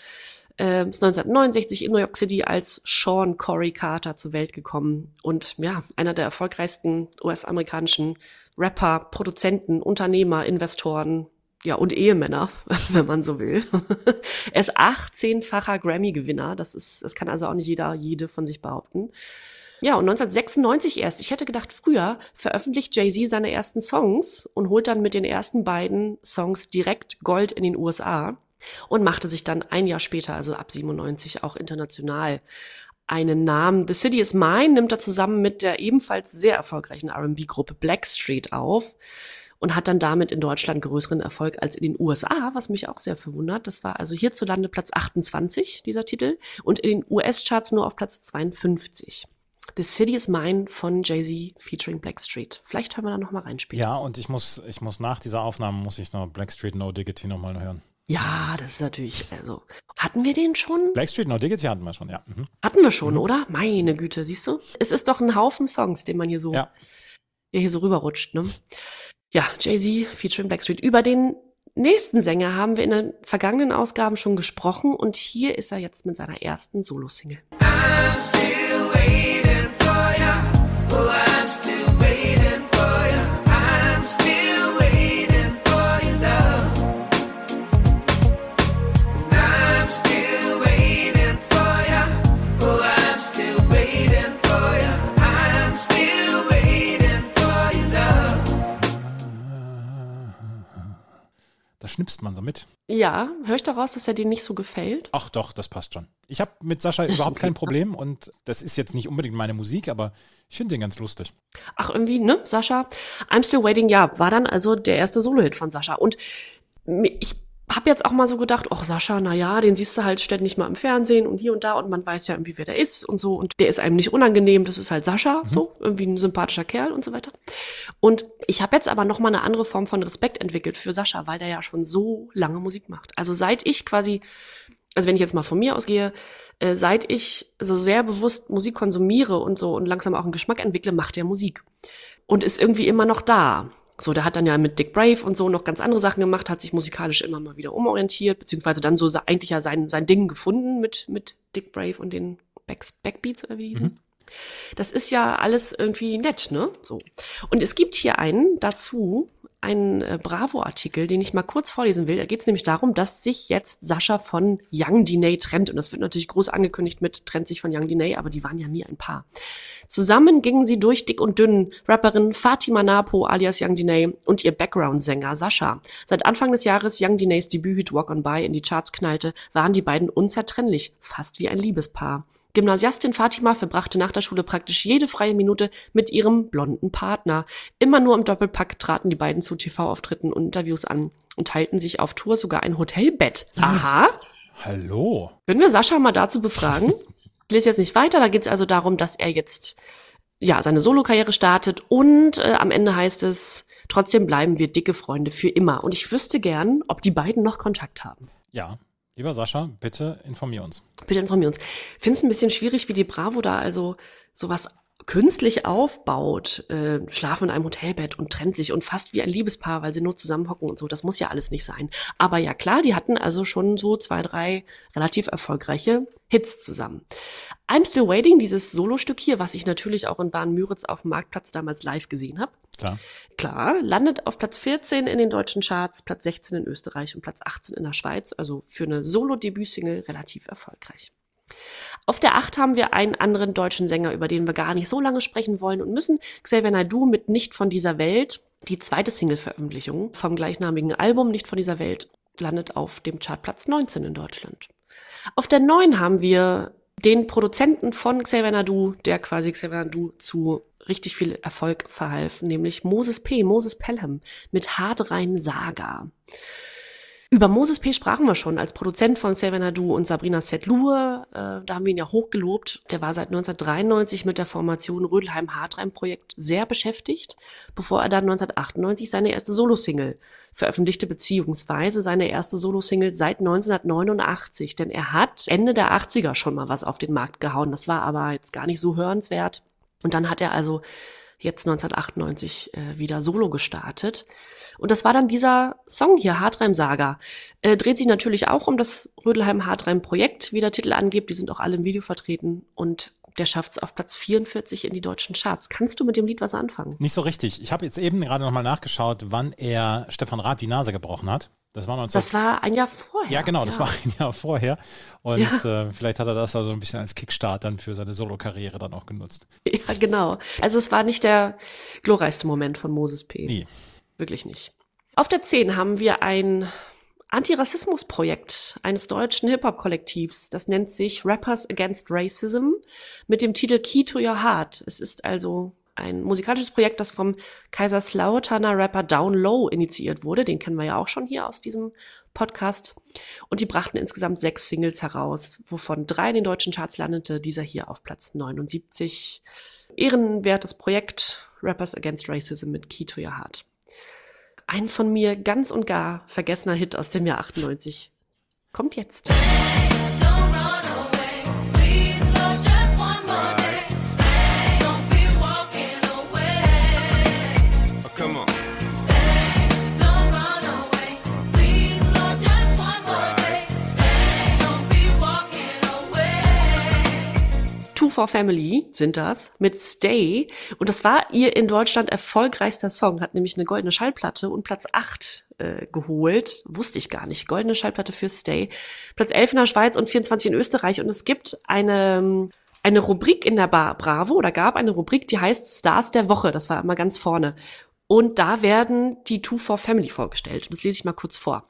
Äh, ist 1969 in New York City als Sean Corey Carter zur Welt gekommen und ja, einer der erfolgreichsten US-amerikanischen Rapper, Produzenten, Unternehmer, Investoren, ja, und Ehemänner, wenn man so will. er ist 18-facher Grammy-Gewinner. Das ist, das kann also auch nicht jeder, jede von sich behaupten. Ja, und 1996 erst, ich hätte gedacht früher, veröffentlicht Jay-Z seine ersten Songs und holt dann mit den ersten beiden Songs direkt Gold in den USA und machte sich dann ein Jahr später, also ab 97, auch international einen Namen. The City is Mine nimmt er zusammen mit der ebenfalls sehr erfolgreichen R&B-Gruppe Blackstreet auf und hat dann damit in Deutschland größeren Erfolg als in den USA, was mich auch sehr verwundert. Das war also hierzulande Platz 28, dieser Titel, und in den US-Charts nur auf Platz 52. The City is Mine von Jay-Z featuring Blackstreet. Vielleicht hören wir da nochmal reinspielen. Ja, und ich muss, ich muss nach dieser Aufnahme, muss ich noch Blackstreet No Diggity nochmal hören. Ja, das ist natürlich, also, hatten wir den schon? Blackstreet No Diggity hatten wir schon, ja. Mhm. Hatten wir schon, mhm. oder? Meine Güte, siehst du? Es ist doch ein Haufen Songs, den man hier so, ja. hier so rüberrutscht, ne? Ja, Jay-Z featuring Blackstreet. Über den nächsten Sänger haben wir in den vergangenen Ausgaben schon gesprochen und hier ist er jetzt mit seiner ersten Solo-Single. Da schnipst man so mit. Ja, höre ich daraus, dass er dir nicht so gefällt? Ach doch, das passt schon. Ich habe mit Sascha überhaupt kein Problem und das ist jetzt nicht unbedingt meine Musik, aber ich finde den ganz lustig. Ach, irgendwie, ne, Sascha? I'm Still Waiting, ja, war dann also der erste Solo-Hit von Sascha. Und ich habe jetzt auch mal so gedacht, oh Sascha, na ja, den siehst du halt ständig mal im Fernsehen und hier und da und man weiß ja irgendwie, wer der ist und so und der ist einem nicht unangenehm, das ist halt Sascha, mhm. so irgendwie ein sympathischer Kerl und so weiter. Und ich habe jetzt aber noch mal eine andere Form von Respekt entwickelt für Sascha, weil der ja schon so lange Musik macht. Also seit ich quasi also wenn ich jetzt mal von mir ausgehe, äh, seit ich so sehr bewusst Musik konsumiere und so und langsam auch einen Geschmack entwickle, macht er Musik und ist irgendwie immer noch da. So, der hat dann ja mit Dick Brave und so noch ganz andere Sachen gemacht, hat sich musikalisch immer mal wieder umorientiert, beziehungsweise dann so eigentlich ja sein, sein Ding gefunden mit, mit Dick Brave und den Backs, Backbeats oder wie hießen. Mhm. Das ist ja alles irgendwie nett, ne? So. Und es gibt hier einen dazu, einen äh, Bravo-Artikel, den ich mal kurz vorlesen will. Da geht es nämlich darum, dass sich jetzt Sascha von Young Diney trennt. Und das wird natürlich groß angekündigt mit trennt sich von Young Diney, aber die waren ja nie ein Paar. Zusammen gingen sie durch dick und dünn. Rapperin Fatima Napo alias Young Diney und ihr Background-Sänger Sascha. Seit Anfang des Jahres Young Dineys Debüt Walk on By in die Charts knallte, waren die beiden unzertrennlich, fast wie ein Liebespaar. Gymnasiastin Fatima verbrachte nach der Schule praktisch jede freie Minute mit ihrem blonden Partner. Immer nur im Doppelpack traten die beiden zu TV-Auftritten und Interviews an und teilten sich auf Tour sogar ein Hotelbett. Aha. Hallo. Können wir Sascha mal dazu befragen? ich lese jetzt nicht weiter. Da geht es also darum, dass er jetzt ja seine Solokarriere startet und äh, am Ende heißt es, trotzdem bleiben wir dicke Freunde für immer. Und ich wüsste gern, ob die beiden noch Kontakt haben. Ja, Lieber Sascha, bitte informier uns. Bitte informier uns. Finde es ein bisschen schwierig, wie die Bravo da also sowas künstlich aufbaut, äh, schlafen in einem Hotelbett und trennt sich und fast wie ein Liebespaar, weil sie nur zusammenhocken und so. Das muss ja alles nicht sein. Aber ja klar, die hatten also schon so zwei, drei relativ erfolgreiche Hits zusammen. I'm Still Waiting, dieses Solostück hier, was ich natürlich auch in Bahn-Müritz auf dem Marktplatz damals live gesehen habe. Klar. Klar, landet auf Platz 14 in den deutschen Charts, Platz 16 in Österreich und Platz 18 in der Schweiz. Also für eine Solo-Debüt-Single relativ erfolgreich. Auf der 8 haben wir einen anderen deutschen Sänger, über den wir gar nicht so lange sprechen wollen und müssen. Xavier Naidoo mit Nicht von dieser Welt. Die zweite Single-Veröffentlichung vom gleichnamigen Album Nicht von dieser Welt landet auf dem Chartplatz 19 in Deutschland. Auf der 9 haben wir den Produzenten von Xavier Naidoo, der quasi Xavier Naidoo zu richtig viel Erfolg verhalf, nämlich Moses P., Moses Pelham mit Hardreim Saga. Über Moses P. sprachen wir schon als Produzent von Sevenadu und Sabrina Setlur. Äh, da haben wir ihn ja hochgelobt. Der war seit 1993 mit der Formation Rödelheim-Hartreim-Projekt sehr beschäftigt, bevor er dann 1998 seine erste Solosingle veröffentlichte, beziehungsweise seine erste Solosingle seit 1989. Denn er hat Ende der 80er schon mal was auf den Markt gehauen. Das war aber jetzt gar nicht so hörenswert. Und dann hat er also jetzt 1998 äh, wieder solo gestartet. Und das war dann dieser Song hier, Hartreim Saga. Äh, dreht sich natürlich auch um das Rödelheim Hartreim Projekt, wie der Titel angibt. Die sind auch alle im Video vertreten und der schafft es auf Platz 44 in die deutschen Charts. Kannst du mit dem Lied was anfangen? Nicht so richtig. Ich habe jetzt eben gerade nochmal nachgeschaut, wann er Stefan Raab die Nase gebrochen hat. Das war, 19... das war ein Jahr vorher. Ja, genau, das war ein Jahr vorher. Und ja. äh, vielleicht hat er das also ein bisschen als Kickstart dann für seine Solo-Karriere dann auch genutzt. Ja, genau. Also es war nicht der glorreichste Moment von Moses P. Nee. Wirklich nicht. Auf der 10 haben wir ein Antirassismus-Projekt eines deutschen Hip-Hop-Kollektivs. Das nennt sich Rappers Against Racism mit dem Titel Key to Your Heart. Es ist also ein musikalisches Projekt, das vom Kaiserslauterner Rapper Down Low initiiert wurde. Den kennen wir ja auch schon hier aus diesem Podcast. Und die brachten insgesamt sechs Singles heraus, wovon drei in den deutschen Charts landete, dieser hier auf Platz 79. Ehrenwertes Projekt Rappers Against Racism mit Key to Your Heart. Ein von mir ganz und gar vergessener Hit aus dem Jahr 98 kommt jetzt. For Family sind das mit Stay. Und das war ihr in Deutschland erfolgreichster Song, hat nämlich eine goldene Schallplatte und Platz 8 äh, geholt. Wusste ich gar nicht. Goldene Schallplatte für Stay. Platz 11 in der Schweiz und 24 in Österreich. Und es gibt eine, eine Rubrik in der Bar Bravo oder gab eine Rubrik, die heißt Stars der Woche. Das war immer ganz vorne. Und da werden die Two for Family vorgestellt. Und das lese ich mal kurz vor.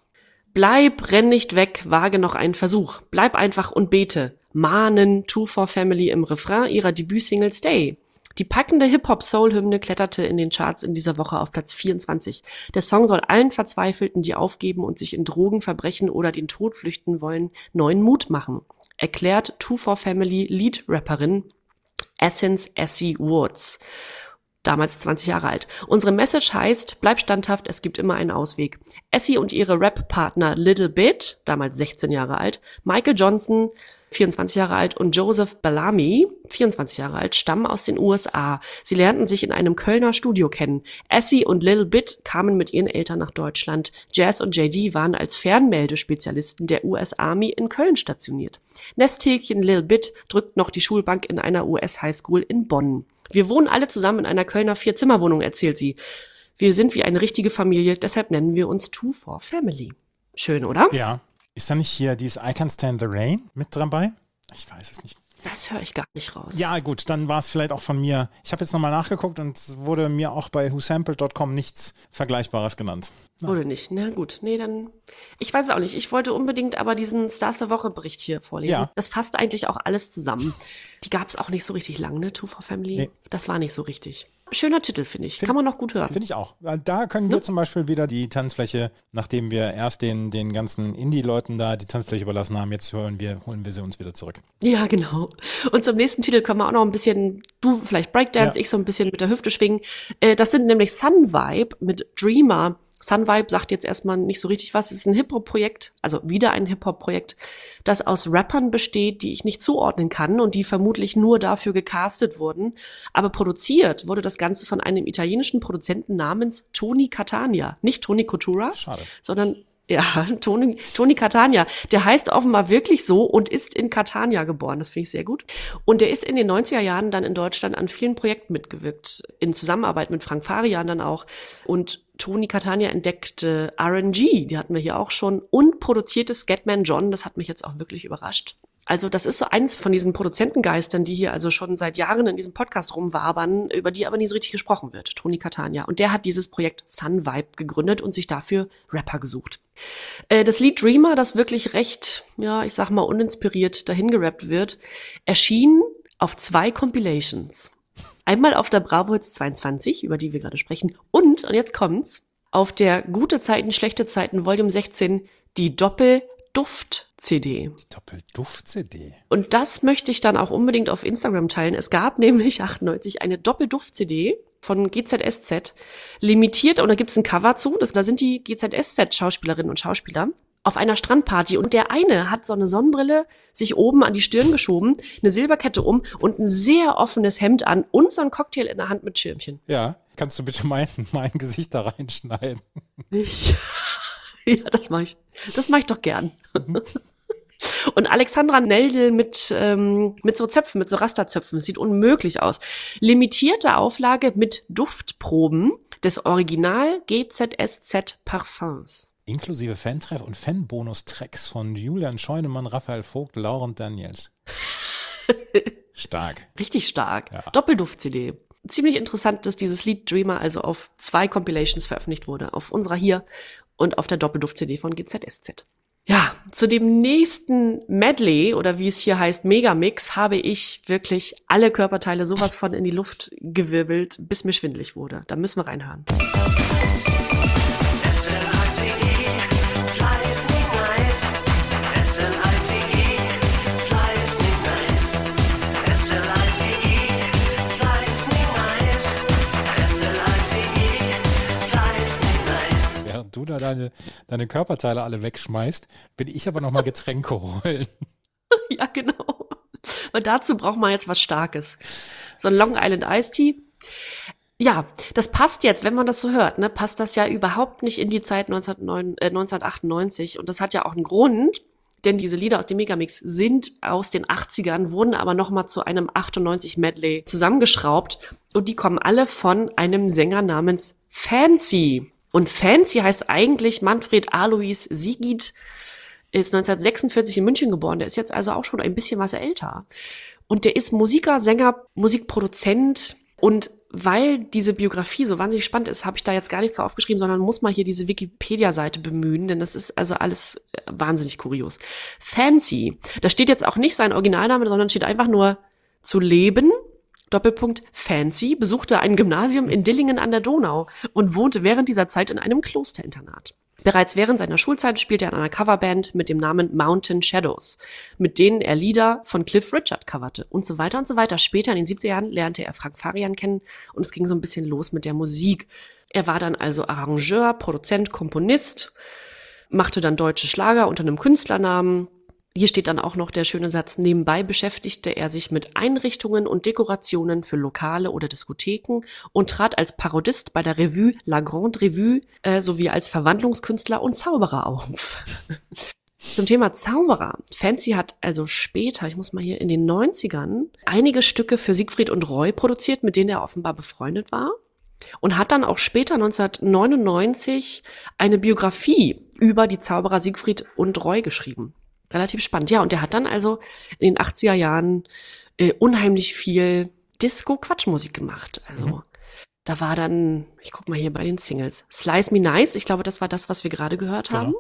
Bleib, renn nicht weg, wage noch einen Versuch. Bleib einfach und bete mahnen Two for Family im Refrain ihrer Debütsingle Stay. Die packende Hip-Hop-Soul-Hymne kletterte in den Charts in dieser Woche auf Platz 24. Der Song soll allen Verzweifelten, die aufgeben und sich in Drogen, Verbrechen oder den Tod flüchten wollen, neuen Mut machen. Erklärt Two for Family Lead-Rapperin Essence Essie Woods damals 20 Jahre alt. Unsere Message heißt, bleib standhaft, es gibt immer einen Ausweg. Essie und ihre Rap-Partner Little Bit, damals 16 Jahre alt, Michael Johnson, 24 Jahre alt, und Joseph Bellamy, 24 Jahre alt, stammen aus den USA. Sie lernten sich in einem Kölner Studio kennen. Essie und Lil Bit kamen mit ihren Eltern nach Deutschland. Jazz und JD waren als Fernmeldespezialisten der US Army in Köln stationiert. Nesthäkchen Lil Bit drückt noch die Schulbank in einer US Highschool in Bonn. Wir wohnen alle zusammen in einer Kölner Vierzimmerwohnung, erzählt sie. Wir sind wie eine richtige Familie, deshalb nennen wir uns Two for Family. Schön, oder? Ja, ist da nicht hier dieses I Can Stand the Rain mit dabei? Ich weiß es nicht. Das höre ich gar nicht raus. Ja, gut, dann war es vielleicht auch von mir. Ich habe jetzt nochmal nachgeguckt und es wurde mir auch bei whosampled.com nichts Vergleichbares genannt. Na. Wurde nicht. Na gut, nee, dann. Ich weiß es auch nicht. Ich wollte unbedingt aber diesen Stars der Woche Bericht hier vorlesen. Ja. Das fasst eigentlich auch alles zusammen. Die gab es auch nicht so richtig lang, ne? Two for Family. Nee. Das war nicht so richtig schöner Titel, finde ich. Find, Kann man noch gut hören. Finde ich auch. Da können wir ja. zum Beispiel wieder die Tanzfläche, nachdem wir erst den, den ganzen Indie-Leuten da die Tanzfläche überlassen haben, jetzt hören wir, holen wir sie uns wieder zurück. Ja, genau. Und zum nächsten Titel können wir auch noch ein bisschen, du vielleicht Breakdance, ja. ich so ein bisschen mit der Hüfte schwingen. Äh, das sind nämlich Sun Vibe mit Dreamer. Sunvibe sagt jetzt erstmal nicht so richtig was. Es ist ein Hip-Hop-Projekt, also wieder ein Hip-Hop-Projekt, das aus Rappern besteht, die ich nicht zuordnen kann und die vermutlich nur dafür gecastet wurden. Aber produziert wurde das Ganze von einem italienischen Produzenten namens Tony Catania. Nicht Tony Coutura, Schade. sondern ja, Toni, Toni Catania. Der heißt offenbar wirklich so und ist in Catania geboren. Das finde ich sehr gut. Und der ist in den 90er Jahren dann in Deutschland an vielen Projekten mitgewirkt. In Zusammenarbeit mit Frank Farian dann auch. Und Toni Catania entdeckte RNG, die hatten wir hier auch schon, und produzierte Scatman John. Das hat mich jetzt auch wirklich überrascht. Also das ist so eins von diesen Produzentengeistern, die hier also schon seit Jahren in diesem Podcast rumwabern, über die aber nie so richtig gesprochen wird. Toni Catania. Und der hat dieses Projekt Sun Vibe gegründet und sich dafür Rapper gesucht. Äh, das Lied Dreamer, das wirklich recht, ja, ich sag mal, uninspiriert dahingerappt wird, erschien auf zwei Compilations. Einmal auf der Bravo Hits 22, über die wir gerade sprechen, und, und jetzt kommt's, auf der Gute Zeiten, Schlechte Zeiten Volume 16 die Doppel-Duft-CD. Doppel-Duft-CD. Und das möchte ich dann auch unbedingt auf Instagram teilen. Es gab nämlich 98 eine Doppel-Duft-CD von GZSZ, limitiert, und da gibt es ein Cover zu, das, da sind die GZSZ-Schauspielerinnen und Schauspieler auf einer Strandparty und der eine hat so eine Sonnenbrille sich oben an die Stirn geschoben, eine Silberkette um und ein sehr offenes Hemd an und so ein Cocktail in der Hand mit Schirmchen. Ja, kannst du bitte mein, mein Gesicht da reinschneiden? Nicht. Ja, das mache ich. Das mache ich doch gern. Und Alexandra Neldel mit, ähm, mit so Zöpfen, mit so Rasterzöpfen. Das sieht unmöglich aus. Limitierte Auflage mit Duftproben des Original GZSZ Parfums. Inklusive Fantreff und Fanbonus-Tracks von Julian Scheunemann, Raphael Vogt, Laurent Daniels. Stark. Richtig stark. Ja. Doppelduft-CD. Ziemlich interessant, dass dieses Lied Dreamer also auf zwei Compilations veröffentlicht wurde. Auf unserer hier und auf der Doppelduft-CD von GZSZ. Ja, zu dem nächsten Medley oder wie es hier heißt, Megamix, habe ich wirklich alle Körperteile sowas von in die Luft gewirbelt, bis mir schwindlig wurde. Da müssen wir reinhören. Du da deine, deine Körperteile alle wegschmeißt, bin ich aber nochmal Getränke holen. ja, genau. Weil dazu braucht man jetzt was Starkes. So ein Long Island Iced Tea. Ja, das passt jetzt, wenn man das so hört, ne, passt das ja überhaupt nicht in die Zeit 1909, äh, 1998. Und das hat ja auch einen Grund, denn diese Lieder aus dem Megamix sind aus den 80ern, wurden aber nochmal zu einem 98 Medley zusammengeschraubt. Und die kommen alle von einem Sänger namens Fancy. Und Fancy heißt eigentlich Manfred Alois Sigid, ist 1946 in München geboren. Der ist jetzt also auch schon ein bisschen was älter. Und der ist Musiker, Sänger, Musikproduzent. Und weil diese Biografie so wahnsinnig spannend ist, habe ich da jetzt gar nichts so aufgeschrieben, sondern muss mal hier diese Wikipedia-Seite bemühen, denn das ist also alles äh, wahnsinnig kurios. Fancy, da steht jetzt auch nicht sein Originalname, sondern steht einfach nur zu leben Doppelpunkt Fancy besuchte ein Gymnasium in Dillingen an der Donau und wohnte während dieser Zeit in einem Klosterinternat. Bereits während seiner Schulzeit spielte er in einer Coverband mit dem Namen Mountain Shadows, mit denen er Lieder von Cliff Richard coverte und so weiter und so weiter. Später in den 70er Jahren lernte er Frank Farian kennen und es ging so ein bisschen los mit der Musik. Er war dann also Arrangeur, Produzent, Komponist, machte dann deutsche Schlager unter einem Künstlernamen hier steht dann auch noch der schöne Satz, nebenbei beschäftigte er sich mit Einrichtungen und Dekorationen für Lokale oder Diskotheken und trat als Parodist bei der Revue La Grande Revue äh, sowie als Verwandlungskünstler und Zauberer auf. Zum Thema Zauberer. Fancy hat also später, ich muss mal hier in den 90ern, einige Stücke für Siegfried und Roy produziert, mit denen er offenbar befreundet war. Und hat dann auch später 1999 eine Biografie über die Zauberer Siegfried und Roy geschrieben relativ spannend. Ja, und der hat dann also in den 80er Jahren äh, unheimlich viel Disco-Quatschmusik gemacht. Also mhm. da war dann, ich guck mal hier bei den Singles, Slice Me Nice, ich glaube, das war das, was wir gerade gehört genau. haben.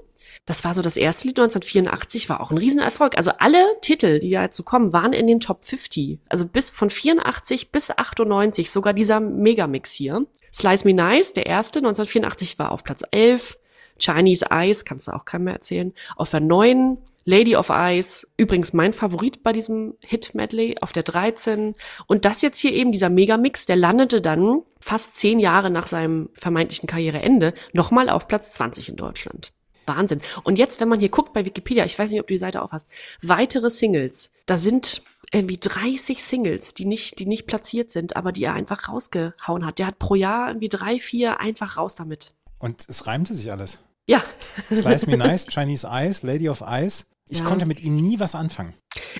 Das war so das erste Lied 1984, war auch ein Riesenerfolg. Also alle Titel, die da jetzt so kommen, waren in den Top 50. Also bis von 84 bis 98, sogar dieser Megamix hier. Slice Me Nice, der erste, 1984 war auf Platz 11. Chinese Eyes, kannst du auch keinem mehr erzählen. Auf der 9 Lady of Ice, übrigens mein Favorit bei diesem Hit-Medley auf der 13. Und das jetzt hier eben, dieser Megamix, der landete dann fast zehn Jahre nach seinem vermeintlichen Karriereende nochmal auf Platz 20 in Deutschland. Wahnsinn. Und jetzt, wenn man hier guckt bei Wikipedia, ich weiß nicht, ob du die Seite aufhast, weitere Singles. Da sind irgendwie 30 Singles, die nicht, die nicht platziert sind, aber die er einfach rausgehauen hat. Der hat pro Jahr irgendwie drei, vier einfach raus damit. Und es reimte sich alles. Ja. Slice Me Nice, Chinese Ice, Lady of Ice. Ich ja. konnte mit ihm nie was anfangen.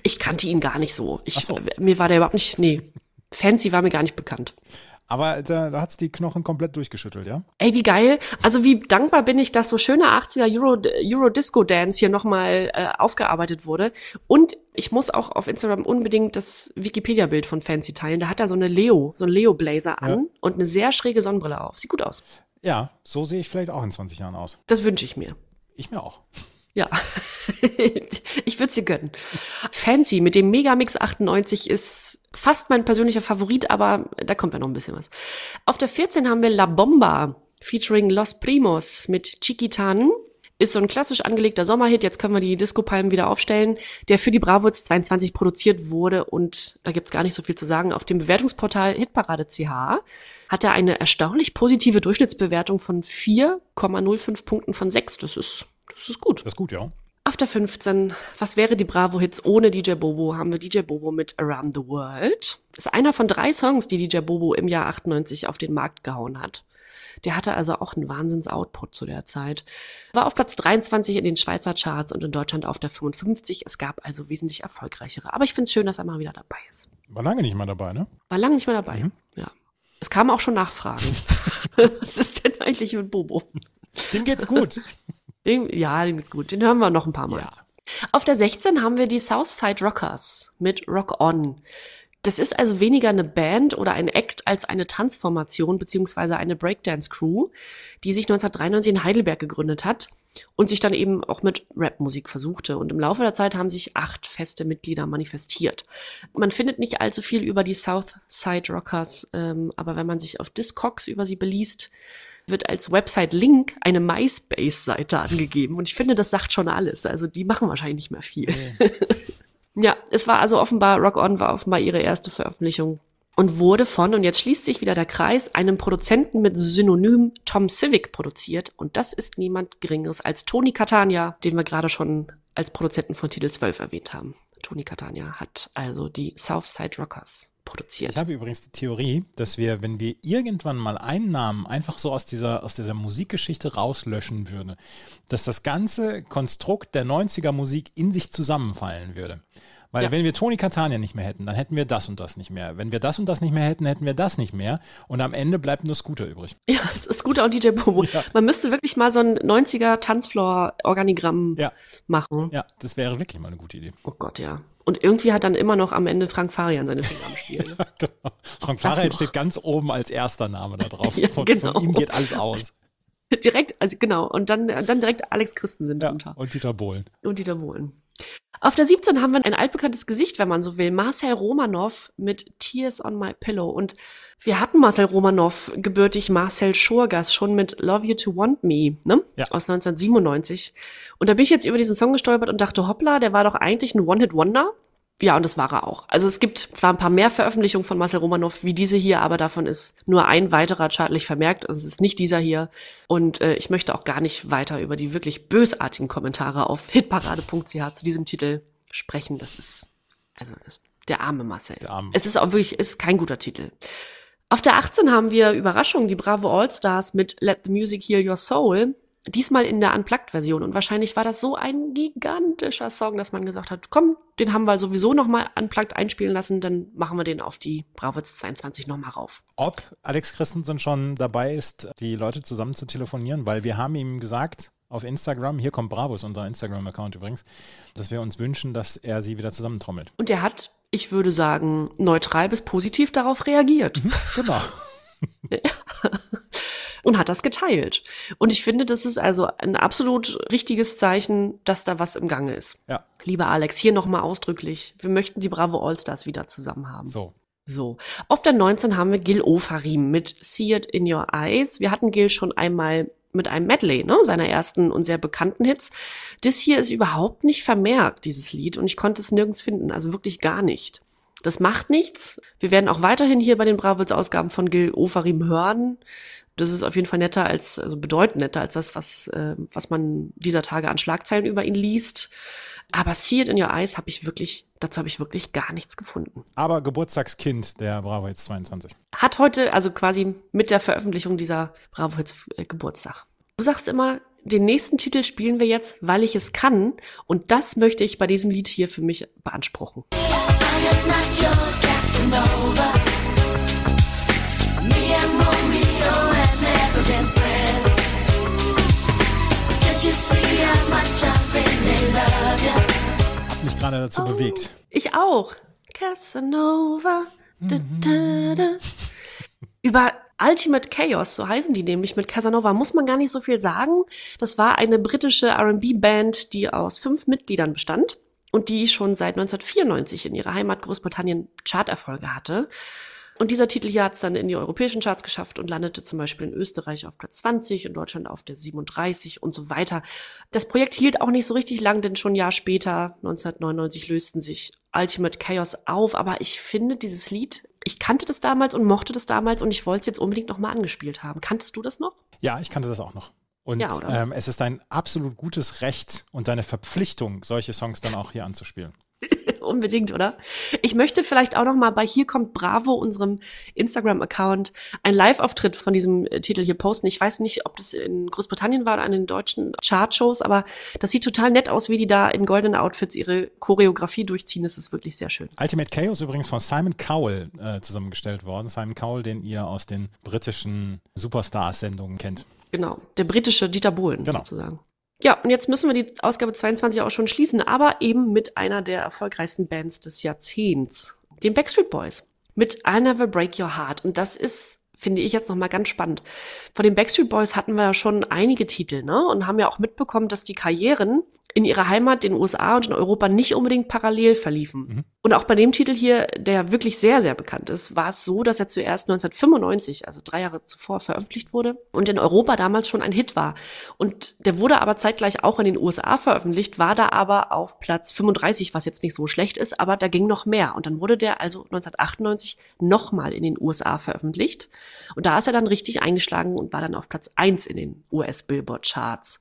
Ich kannte ihn gar nicht so. Ich, so. Mir war der überhaupt nicht, nee. Fancy war mir gar nicht bekannt. Aber da, da hat es die Knochen komplett durchgeschüttelt, ja? Ey, wie geil. Also wie dankbar bin ich, dass so schöne 80er Euro, Euro Disco Dance hier nochmal äh, aufgearbeitet wurde. Und ich muss auch auf Instagram unbedingt das Wikipedia-Bild von Fancy teilen. Da hat er so eine Leo, so ein Leo-Blazer an ja. und eine sehr schräge Sonnenbrille auf. Sieht gut aus. Ja, so sehe ich vielleicht auch in 20 Jahren aus. Das wünsche ich mir. Ich mir auch. Ja, ich würde sie gönnen. Fancy mit dem Megamix 98 ist fast mein persönlicher Favorit, aber da kommt ja noch ein bisschen was. Auf der 14 haben wir La Bomba featuring Los Primos mit Chiquitan. Ist so ein klassisch angelegter Sommerhit. Jetzt können wir die Disco-Palmen wieder aufstellen, der für die Bravo 22 produziert wurde. Und da gibt's gar nicht so viel zu sagen. Auf dem Bewertungsportal Hitparade.ch hat er eine erstaunlich positive Durchschnittsbewertung von 4,05 Punkten von 6. Das ist, das ist gut. Das ist gut, ja. Auf der 15, was wäre die Bravo-Hits ohne DJ Bobo, haben wir DJ Bobo mit Around the World. Ist einer von drei Songs, die DJ Bobo im Jahr 98 auf den Markt gehauen hat. Der hatte also auch einen Wahnsinns-Output zu der Zeit. War auf Platz 23 in den Schweizer Charts und in Deutschland auf der 55. Es gab also wesentlich erfolgreichere. Aber ich finde es schön, dass er mal wieder dabei ist. War lange nicht mal dabei, ne? War lange nicht mehr dabei, Mhm. ja. Es kamen auch schon Nachfragen. was ist denn eigentlich mit Bobo? Dem geht's gut. Ja, den geht's gut. Den hören wir noch ein paar Mal. ja. Auf der 16 haben wir die Southside Rockers mit Rock On. Das ist also weniger eine Band oder ein Act als eine Tanzformation beziehungsweise eine Breakdance-Crew, die sich 1993 in Heidelberg gegründet hat und sich dann eben auch mit Rapmusik versuchte. Und im Laufe der Zeit haben sich acht feste Mitglieder manifestiert. Man findet nicht allzu viel über die Southside Rockers, ähm, aber wenn man sich auf Discogs über sie beliest, wird als Website-Link eine MySpace-Seite angegeben. Und ich finde, das sagt schon alles. Also die machen wahrscheinlich nicht mehr viel. Ja, es war also offenbar, Rock On war offenbar ihre erste Veröffentlichung und wurde von, und jetzt schließt sich wieder der Kreis, einem Produzenten mit Synonym Tom Civic produziert. Und das ist niemand Geringeres als Tony Catania, den wir gerade schon als Produzenten von Titel 12 erwähnt haben. Tony Catania hat also die Southside Rockers produziert. Ich habe übrigens die Theorie, dass wir, wenn wir irgendwann mal einen Namen einfach so aus dieser, aus dieser Musikgeschichte rauslöschen würde, dass das ganze Konstrukt der 90er Musik in sich zusammenfallen würde. Weil Ja. wenn wir Tony Catania nicht mehr hätten, dann hätten wir das und das nicht mehr. Wenn wir das und das nicht mehr hätten, hätten wir das nicht mehr. Und am Ende bleibt nur Scooter übrig. Ja, Scooter und DJ Bobo. Ja. Man müsste wirklich mal so ein 90er Tanzfloor-Organigramm Ja. machen. Ja, das wäre wirklich mal eine gute Idee. Oh Gott, ja. Und irgendwie hat dann immer noch am Ende Frank Farian seine Finger am Spiel. ne? genau. Frank Farian steht ganz oben als erster Name da drauf. Ja, von, genau. von ihm geht alles aus. direkt, also genau. Und dann, dann direkt Alex Christensen Ja, drunter. und Dieter Bohlen. Und Dieter Bohlen. Auf der 17 haben wir ein altbekanntes Gesicht, wenn man so will. Marcel Romanov mit Tears on My Pillow. Und wir hatten Marcel Romanov, gebürtig Marcel Schurgas, schon mit Love You to Want Me, ne? Ja. Aus 1997. Und da bin ich jetzt über diesen Song gestolpert und dachte, hoppla, der war doch eigentlich ein One-Hit-Wonder. Ja, und das war er auch. Also es gibt zwar ein paar mehr Veröffentlichungen von Marcel Romanov wie diese hier, aber davon ist nur ein weiterer chartlich vermerkt. Also es ist nicht dieser hier. Und äh, ich möchte auch gar nicht weiter über die wirklich bösartigen Kommentare auf hitparade.ch zu diesem Titel sprechen. Das ist, also das, der arme Marcel. Der arme. Es ist auch wirklich, es ist kein guter Titel. Auf der 18 haben wir Überraschung, die Bravo All-Stars mit Let the Music Heal Your Soul. Diesmal in der Unplugged-Version. Und wahrscheinlich war das so ein gigantischer Song, dass man gesagt hat, komm, den haben wir sowieso nochmal unplugged einspielen lassen, dann machen wir den auf die Bravo 22 nochmal rauf. ob Alex Christensen schon dabei ist, die Leute zusammen zu telefonieren, weil wir haben ihm gesagt auf Instagram, hier kommt Bravo, ist unser Instagram-Account übrigens, dass wir uns wünschen, dass er sie wieder zusammentrommelt. Und er hat, ich würde sagen, neutral bis positiv darauf reagiert. Genau. und hat das geteilt. Und ich finde, das ist also ein absolut richtiges Zeichen, dass da was im Gange ist. Ja, Lieber Alex, hier nochmal ausdrücklich. Wir möchten die Bravo Allstars wieder zusammen haben. so. So. Auf der 19 haben wir Gil Ofarim mit See It in Your Eyes. Wir hatten Gil schon einmal mit einem Medley, ne, seiner ersten und sehr bekannten Hits. Das hier ist überhaupt nicht vermerkt, dieses Lied, und ich konnte es nirgends finden, also wirklich gar nicht. Das macht nichts. Wir werden auch weiterhin hier bei den Bravos-Ausgaben von Gil Ofarim hören. Das ist auf jeden Fall netter als, also bedeutend netter als das, was, äh, was man dieser Tage an Schlagzeilen über ihn liest. Aber See It in Your Eyes habe ich wirklich, dazu habe ich wirklich gar nichts gefunden. Aber Geburtstagskind der Bravo jetzt 22. Hat heute, also quasi mit der Veröffentlichung dieser Bravo Hits äh, Geburtstag. Du sagst immer, den nächsten Titel spielen wir jetzt, weil ich es kann. Und das möchte ich bei diesem Lied hier für mich beanspruchen. I am not your Casanova. Me mich gerade dazu bewegt. Ich auch. Casanova. Da, da, da. Über Ultimate Chaos, so heißen die nämlich mit Casanova, muss man gar nicht so viel sagen. Das war eine britische RB-Band, die aus fünf Mitgliedern bestand und die schon seit 1994 in ihrer Heimat Großbritannien Charterfolge hatte. Und dieser Titel hier hat es dann in die europäischen Charts geschafft und landete zum Beispiel in Österreich auf Platz 20, in Deutschland auf der 37 und so weiter. Das Projekt hielt auch nicht so richtig lang, denn schon ein Jahr später, 1999, lösten sich Ultimate Chaos auf. Aber ich finde dieses Lied, ich kannte das damals und mochte das damals und ich wollte es jetzt unbedingt nochmal angespielt haben. Kanntest du das noch? Ja, ich kannte das auch noch. Und Ja, ähm, es ist dein absolut gutes Recht und deine Verpflichtung, solche Songs dann auch hier anzuspielen. Unbedingt, oder? Ich möchte vielleicht auch noch mal bei Hier kommt Bravo, unserem Instagram-Account, einen Live-Auftritt von diesem äh, Titel hier posten. Ich weiß nicht, ob das in Großbritannien war oder an den deutschen Chartshows, aber das sieht total nett aus, wie die da in goldenen Outfits ihre Choreografie durchziehen. Das ist wirklich sehr schön. Ultimate Chaos übrigens von Simon Cowell äh, zusammengestellt worden. Simon Cowell, den ihr aus den britischen Superstars-Sendungen kennt. Genau, der britische Dieter Bohlen Genau. sozusagen. Ja, und jetzt müssen wir die Ausgabe 22 auch schon schließen, aber eben mit einer der erfolgreichsten Bands des Jahrzehnts, den Backstreet Boys, mit I'll Never Break Your Heart. Und das ist, finde ich jetzt nochmal ganz spannend. Von den Backstreet Boys hatten wir ja schon einige Titel, ne? Und haben ja auch mitbekommen, dass die Karrieren in ihrer Heimat, den USA und in Europa nicht unbedingt parallel verliefen. Mhm. Und auch bei dem Titel hier, der wirklich sehr, sehr bekannt ist, war es so, dass er zuerst 1995, also drei Jahre zuvor, veröffentlicht wurde und in Europa damals schon ein Hit war. Und der wurde aber zeitgleich auch in den USA veröffentlicht, war da aber auf Platz 35, was jetzt nicht so schlecht ist, aber da ging noch mehr. Und dann wurde der also 1998 nochmal in den USA veröffentlicht. Und da ist er dann richtig eingeschlagen und war dann auf Platz 1 in den US-Billboard-Charts.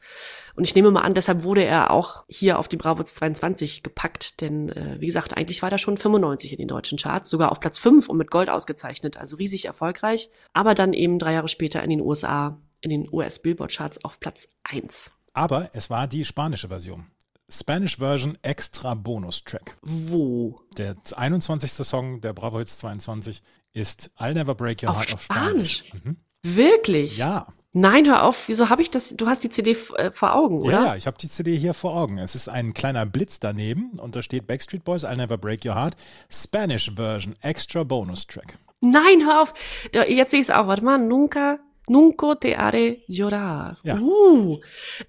Und ich nehme mal an, deshalb wurde er auch hier auf die Bravo 22 gepackt, denn äh, wie gesagt, eigentlich war der schon 95 in den deutschen Charts, sogar auf Platz 5 und mit Gold ausgezeichnet, also riesig erfolgreich, aber dann eben drei Jahre später in den USA, in den US-Billboard-Charts auf Platz 1. Aber es war die spanische Version. Spanish Version Extra Bonus Track. Wo? Der 21. Song der Bravo Hits 22 ist I'll Never Break Your Auf Heart auf Spanisch? Spanisch. Mhm. Wirklich? Ja, Nein, hör auf, wieso habe ich das? Du hast die CD äh, vor Augen, oder? ja, ja, ich habe die CD hier vor Augen. Es ist ein kleiner Blitz daneben und da steht Backstreet Boys I'll Never Break Your Heart Spanish Version Extra Bonus Track. Nein, hör auf. Da, jetzt sehe ich es auch. Warte mal. Nunca, nunca te haré llorar. Ja. Uh.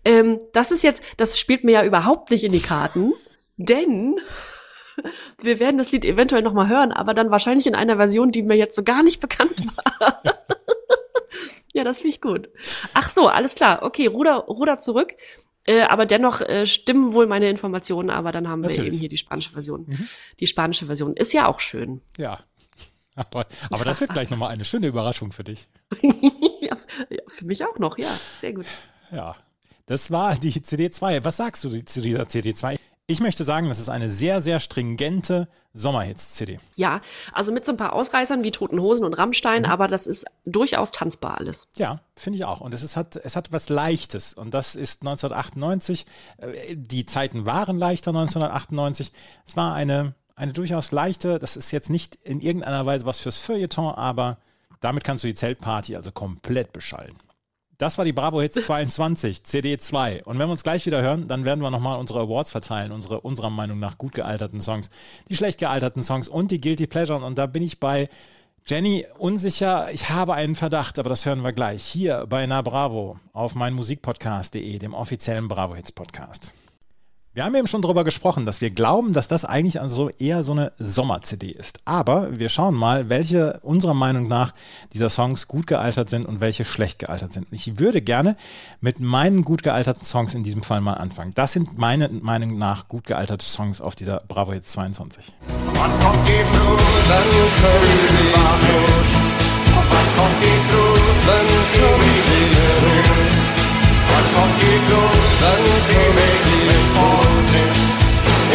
Ähm, das ist jetzt, das spielt mir ja überhaupt nicht in die Karten, denn wir werden das Lied eventuell noch mal hören, aber dann wahrscheinlich in einer Version, die mir jetzt so gar nicht bekannt war. ja, das finde ich gut. Ach so, alles klar. Okay, Ruder, Ruder zurück. Äh, aber dennoch äh, stimmen wohl meine Informationen, aber dann haben wir Natürlich. eben hier die spanische Version. Mhm. Die spanische Version ist ja auch schön. Ja. Aber, aber das wird gleich nochmal eine schöne Überraschung für dich. ja, für mich auch noch, ja. Sehr gut. Ja, das war die CD2. Was sagst du zu dieser CD2? Ich möchte sagen, das ist eine sehr, sehr stringente Sommerhits-CD. Ja, also mit so ein paar Ausreißern wie Toten Hosen und Rammstein, Mhm. aber das ist durchaus tanzbar alles. Ja, finde ich auch. Und es, ist, hat, es hat was Leichtes. Und das ist 1998. äh, Die Zeiten waren leichter 1998. Es war eine, eine durchaus leichte, das ist jetzt nicht in irgendeiner Weise was fürs Feuilleton, aber damit kannst du die Zeltparty also komplett beschallen. Das war die Bravo Hits 22, CD 2. Und wenn wir uns gleich wieder hören, dann werden wir nochmal unsere Awards verteilen, unsere unserer Meinung nach gut gealterten Songs, die schlecht gealterten Songs und die Guilty Pleasure. Und da bin ich bei Jenny unsicher. Ich habe einen Verdacht, aber das hören wir gleich hier bei Na Bravo auf meinmusikpodcast.de, dem offiziellen Bravo Hits Podcast. Wir haben eben schon darüber gesprochen, dass wir glauben, dass das eigentlich also eher so eine Sommer-CD ist. Aber wir schauen mal, welche unserer Meinung nach dieser Songs gut gealtert sind und welche schlecht gealtert sind. Ich würde gerne mit meinen gut gealterten Songs in diesem Fall mal anfangen. Das sind meine Meinung nach gut gealterte Songs auf dieser Bravo Hits 22. Man kommt die Fluten, König Barfuß. Man kommt die Fluten, König Fuß. Man kommt die Fluten, König mit Vorsicht.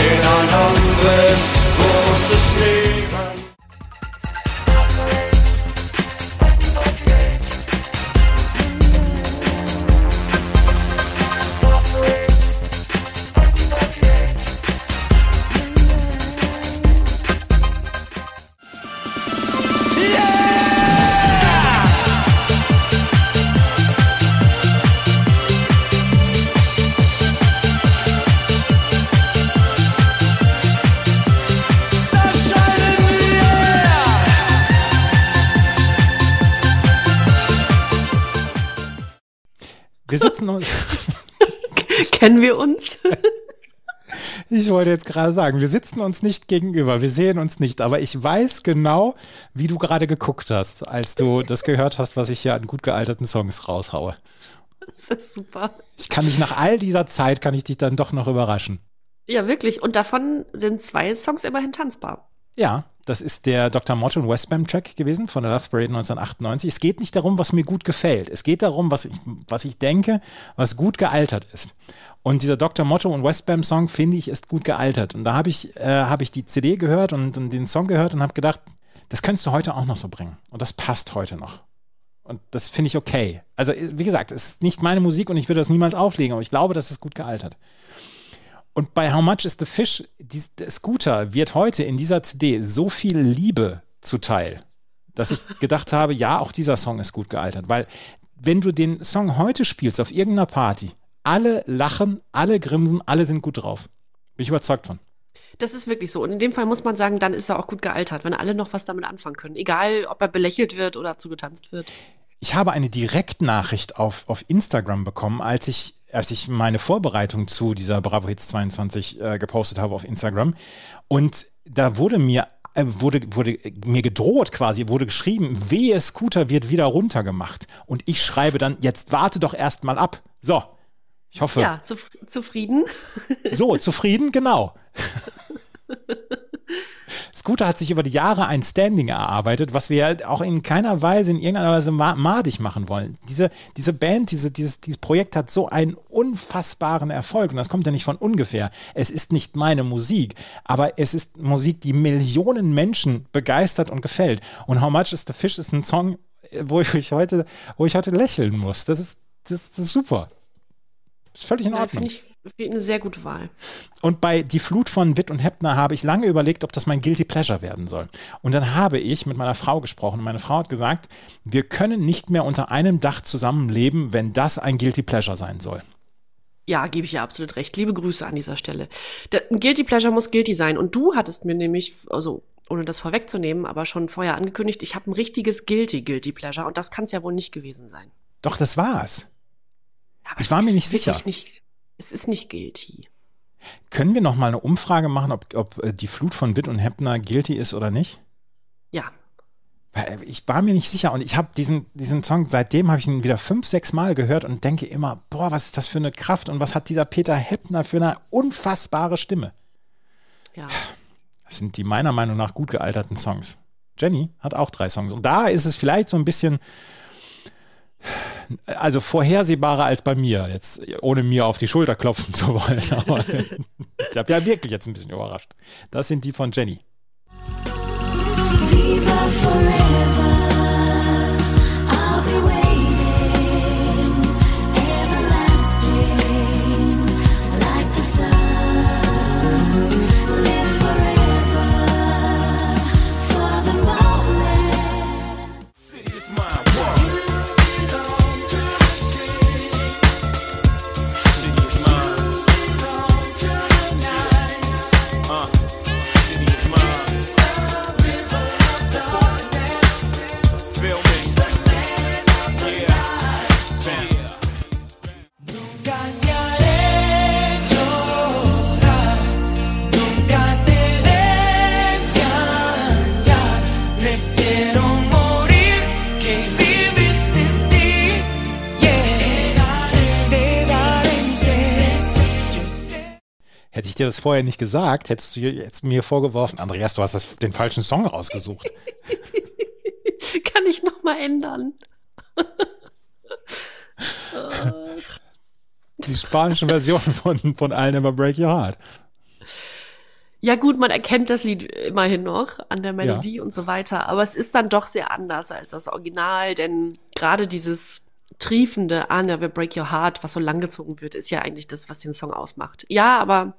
In ein anderes großes Leben. Sunshine Wir sitzen, Kennen wir uns? Ich wollte jetzt gerade sagen, wir sitzen uns nicht gegenüber, wir sehen uns nicht, aber ich weiß genau, wie du gerade geguckt hast, als du das gehört hast, was ich hier an gut gealterten Songs raushaue. Das ist super. Ich kann dich nach all dieser Zeit, kann ich dich dann doch noch überraschen. Ja, wirklich. Und davon sind zwei Songs immerhin tanzbar. Ja, das ist der Dr. Motto und Westbam Track gewesen von der Love Parade 1998. Es geht nicht darum, was mir gut gefällt. Es geht darum, was ich, was ich denke, was gut gealtert ist. Und dieser Dr. Motto und Westbam Song, finde ich, ist gut gealtert. Und da habe ich, äh, hab ich die CD gehört und, und den Song gehört und habe gedacht, das könntest du heute auch noch so bringen. Und das passt heute noch. Und das finde ich okay. Also, wie gesagt, es ist nicht meine Musik und ich würde das niemals auflegen, aber ich glaube, das ist gut gealtert. Und bei How Much is the Fish, die, der Scooter wird heute in dieser CD so viel Liebe zuteil, dass ich gedacht habe, ja, auch dieser Song ist gut gealtert. Weil, wenn du den Song heute spielst auf irgendeiner Party, alle lachen, alle grinsen, alle sind gut drauf. Bin ich überzeugt von. Das ist wirklich so. Und in dem Fall muss man sagen, dann ist er auch gut gealtert, wenn alle noch was damit anfangen können. Egal, ob er belächelt wird oder zugetanzt wird. Ich habe eine Direktnachricht auf, auf Instagram bekommen, als ich, als ich meine Vorbereitung zu dieser Bravo Hits 22 äh, gepostet habe auf Instagram. Und da wurde mir, äh, wurde, wurde mir gedroht quasi, wurde geschrieben, wehe Scooter wird wieder runtergemacht. Und ich schreibe dann, jetzt warte doch erst mal ab. So. Ich hoffe, Ja, zuf zufrieden. so, zufrieden, genau. Scooter hat sich über die Jahre ein Standing erarbeitet, was wir auch in keiner Weise, in irgendeiner Weise ma madig machen wollen. Diese, diese Band, diese, dieses, dieses Projekt hat so einen unfassbaren Erfolg und das kommt ja nicht von ungefähr. Es ist nicht meine Musik, aber es ist Musik, die Millionen Menschen begeistert und gefällt. Und How Much is the Fish ist ein Song, wo ich heute, wo ich heute lächeln muss. Das ist, das, das ist super. Ist völlig in Ja, Ordnung. Ich eine sehr gute Wahl. Und bei Die Flut von Witt und Heppner habe ich lange überlegt, ob das mein Guilty Pleasure werden soll. Und dann habe ich mit meiner Frau gesprochen und meine Frau hat gesagt, wir können nicht mehr unter einem Dach zusammenleben, wenn das ein Guilty Pleasure sein soll. Ja, gebe ich ihr absolut recht. Liebe Grüße an dieser Stelle. Ein Guilty Pleasure muss guilty sein. Und du hattest mir nämlich, also ohne das vorwegzunehmen, aber schon vorher angekündigt, ich habe ein richtiges Guilty Guilty Pleasure. Und das kann es ja wohl nicht gewesen sein. Doch, das war's. Aber Ich war mir nicht sicher. Nicht, es ist nicht guilty. Können wir noch mal eine Umfrage machen, ob, ob äh, Die Flut von Witt und Heppner guilty ist oder nicht? Ja, Weil Ich war mir nicht sicher und ich habe diesen, diesen Song, seitdem habe ich ihn wieder fünf, sechs Mal gehört und denke immer, boah, was ist das für eine Kraft und was hat dieser Peter Heppner für eine unfassbare Stimme. ja. Das sind die meiner Meinung nach gut gealterten Songs. Jenny hat auch drei Songs. Und da ist es vielleicht so ein bisschen, also vorhersehbarer als bei mir, jetzt ohne mir auf die Schulter klopfen zu wollen. Aber ich habe ja wirklich jetzt ein bisschen überrascht. Das sind die von Jenny. Viva forever. I'll be waiting, Hätte ich dir das vorher nicht gesagt, hättest du jetzt mir vorgeworfen, Andreas, du hast das, den falschen Song rausgesucht. Kann ich noch mal ändern. Die spanische Version von, von I'll Never Break Your Heart. Ja gut, man erkennt das Lied immerhin noch an der Melodie und so weiter, aber es ist dann doch sehr anders als das Original, denn gerade dieses triefende I Never Break Your Heart, was so langgezogen wird, ist ja eigentlich das, was den Song ausmacht. Ja, aber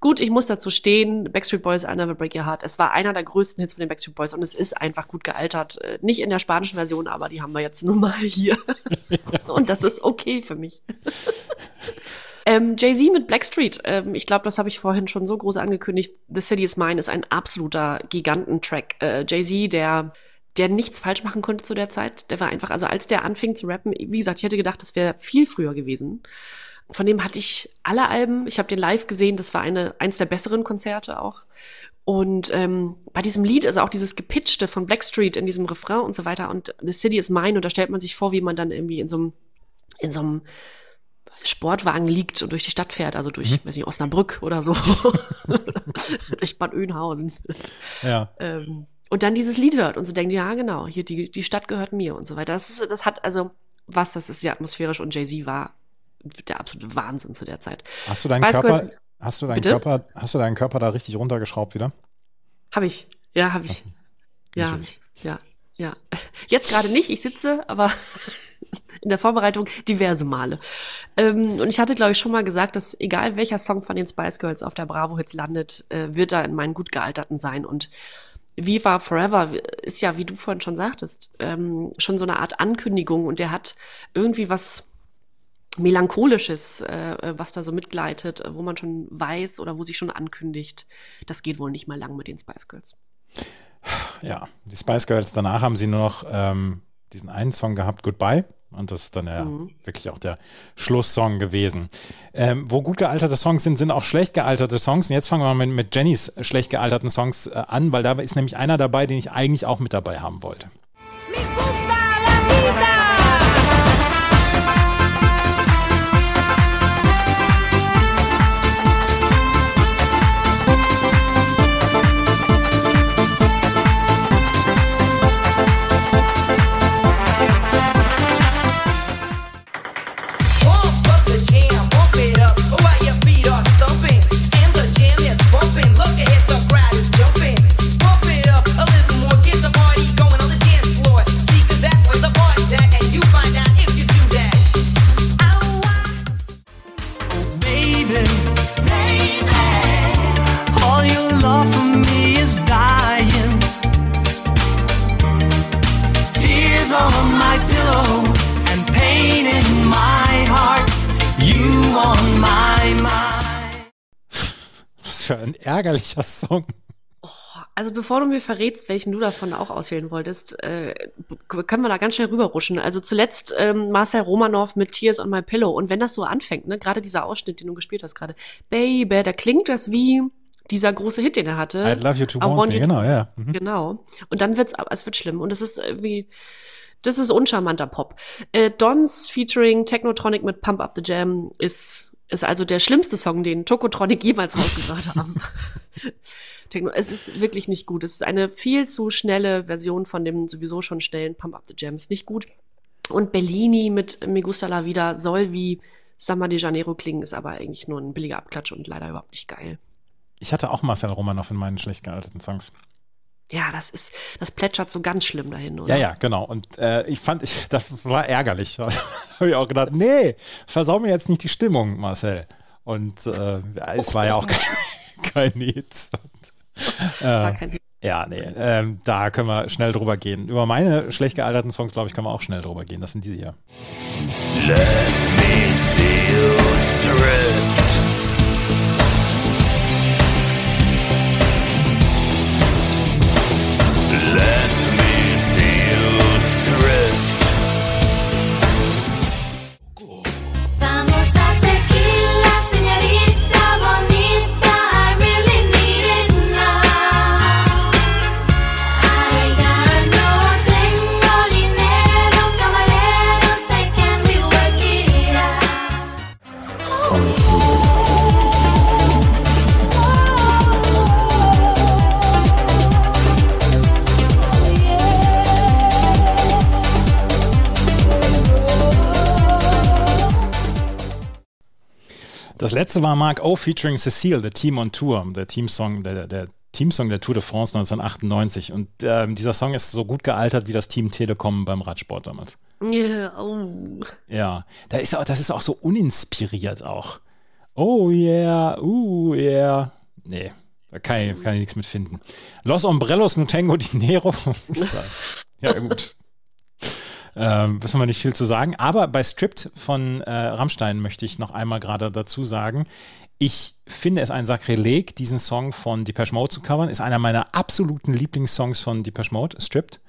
gut, ich muss dazu stehen, Backstreet Boys I Never Break Your Heart, es war einer der größten Hits von den Backstreet Boys und es ist einfach gut gealtert. Äh, Nicht in der spanischen Version, aber die haben wir jetzt nun mal hier. und das ist okay für mich. Ähm, Jay-Z mit Blackstreet. Ähm, ich glaube, das habe ich vorhin schon so groß angekündigt. The City is Mine ist ein absoluter Gigantentrack. Äh, Jay-Z, der, der nichts falsch machen konnte zu der Zeit. Der war einfach, also als der anfing zu rappen, wie gesagt, ich hätte gedacht, das wäre viel früher gewesen. von dem hatte ich alle Alben. Ich habe den live gesehen. Das war eine, eins der besseren Konzerte auch. Und ähm, bei diesem Lied, also auch dieses Gepitchte von Blackstreet in diesem Refrain und so weiter und The City is Mine und da stellt man sich vor, wie man dann irgendwie in so einem, in so einem Sportwagen liegt und durch die Stadt fährt, also durch, weiß nicht, Osnabrück oder so. durch Bad Oeynhausen. Ja. Ähm, und dann dieses Lied hört und so denkt, ja, genau, hier die, die Stadt gehört mir und so weiter. Das, ist, das hat also was, das ist ja atmosphärisch und Jay-Z war der absolute Wahnsinn zu der Zeit. Hast du deinen Körper, Girls- hast du deinen Bitte? Körper, hast du deinen Körper da richtig runtergeschraubt wieder? Habe ich. Ja, habe ich. Ja, hab ich. Ja, ja. Jetzt gerade nicht, ich sitze, aber in der Vorbereitung diverse Male. Ähm, und ich hatte, glaube ich, schon mal gesagt, dass egal welcher Song von den Spice Girls auf der Bravo Hits landet, äh, wird da in meinen gut gealterten sein. Und Viva Forever ist ja, wie du vorhin schon sagtest, ähm, schon so eine Art Ankündigung und der hat irgendwie was Melancholisches, äh, was da so mitgleitet, äh, wo man schon weiß oder wo sich schon ankündigt, das geht wohl nicht mal lang mit den Spice Girls. Ja, die Spice Girls, danach haben sie nur noch ähm, diesen einen Song gehabt, Goodbye. Und das ist dann ja Mhm. wirklich auch der Schlusssong gewesen. Ähm, wo gut gealterte Songs sind, sind auch schlecht gealterte Songs. Und jetzt fangen wir mal mit, mit Jennys schlecht gealterten Songs äh, an, weil da ist nämlich einer dabei, den ich eigentlich auch mit dabei haben wollte. Me gusta la vida. Für ein ärgerlicher Song. Also bevor du mir verrätst, welchen du davon auch auswählen wolltest, äh, können wir da ganz schnell rüberrutschen. Also zuletzt ähm, Marcel Romanov mit Tears on My Pillow. Und wenn das so anfängt, ne, gerade dieser Ausschnitt, den du gespielt hast gerade, Baby, da klingt das wie dieser große Hit, den er hatte. I love you to want, want me, you- genau, ja. Mhm. Genau. Und dann wird's, es wird schlimm. Und es ist irgendwie, das ist uncharmanter Pop. Äh, Dons featuring Technotronic mit Pump Up the Jam ist, ist also der schlimmste Song, den Tokotronic jemals rausgebracht haben. Techno, es ist wirklich nicht gut. Es ist eine viel zu schnelle Version von dem sowieso schon schnellen Pump Up the Jam. Ist nicht gut. Und Bellini mit Me Gusta La Vida soll wie Samba de Janeiro klingen, ist aber eigentlich nur ein billiger Abklatsch und leider überhaupt nicht geil. Ich hatte auch Marcel Romanoff in meinen schlecht gealterten Songs. Ja, das ist, das plätschert so ganz schlimm dahin, oder? Ja, ja, genau. Und äh, ich fand, ich, das war ärgerlich. da habe ich auch gedacht, nee, versau mir jetzt nicht die Stimmung, Marcel. Und äh, es war ja auch kein, kein Hit. Und, War äh, kein Hit. ja, nee, ähm, da können wir schnell drüber gehen. Über meine schlecht gealterten Songs, glaube ich, können wir auch schnell drüber gehen. Das sind diese hier. Vamos Das letzte war Mark O featuring Cecile, The Team on Tour, der Teamsong, der, der Teamsong der Tour de France 1998. Und ähm, dieser Song ist so gut gealtert wie das Team Telekom beim Radsport damals. Ja, oh. Ja, da ist auch, das ist auch so uninspiriert auch. Oh yeah, uh yeah. Nee, da kann ich, kann ich nichts mit finden. Los Ombrellos no tengo dinero. ja, gut. Ähm, müssen wir nicht viel zu sagen. Aber bei Stripped von äh, Rammstein möchte ich noch einmal gerade dazu sagen, ich finde es ein Sakrileg, diesen Song von Depeche Mode zu covern. Ist einer meiner absoluten Lieblingssongs von Depeche Mode, Stripped.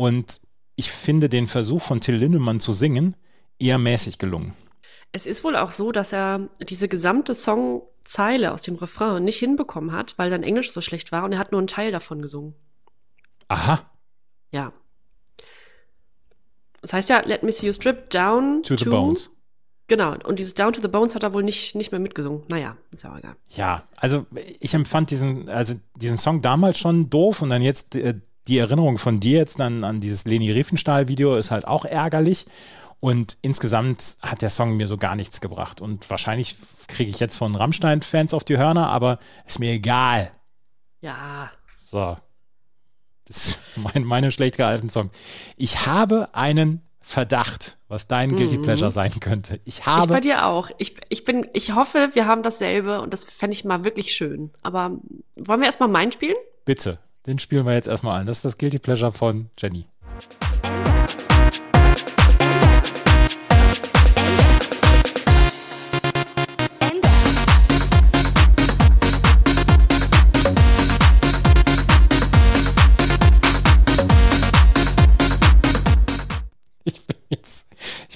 Und ich finde den Versuch von Till Lindemann zu singen eher mäßig gelungen. Es ist wohl auch so, dass er diese gesamte Songzeile aus dem Refrain nicht hinbekommen hat, weil sein Englisch so schlecht war und er hat nur einen Teil davon gesungen. Aha, Ja. Das heißt ja, let me see you strip down to the bones. Genau. Und dieses Down to the Bones hat er wohl nicht, nicht mehr mitgesungen. Naja, ist ja auch egal. Ja, also ich empfand diesen, also diesen Song damals schon doof und dann jetzt äh, die Erinnerung von dir jetzt dann an dieses Leni Riefenstahl-Video ist halt auch ärgerlich. Und insgesamt hat der Song mir so gar nichts gebracht. Und wahrscheinlich kriege ich jetzt von Rammstein-Fans auf die Hörner, aber ist mir egal. Ja. So. Das ist mein, meine schlecht gealteten Song. Ich habe einen Verdacht, was dein Guilty Pleasure sein könnte. Ich Ich bei habe. dir auch. Ich, ich bin, ich hoffe, wir haben dasselbe und das fände ich mal wirklich schön. Aber wollen wir erstmal meinen spielen? Bitte, den spielen wir jetzt erstmal an. Das ist das Guilty Pleasure von Jenny.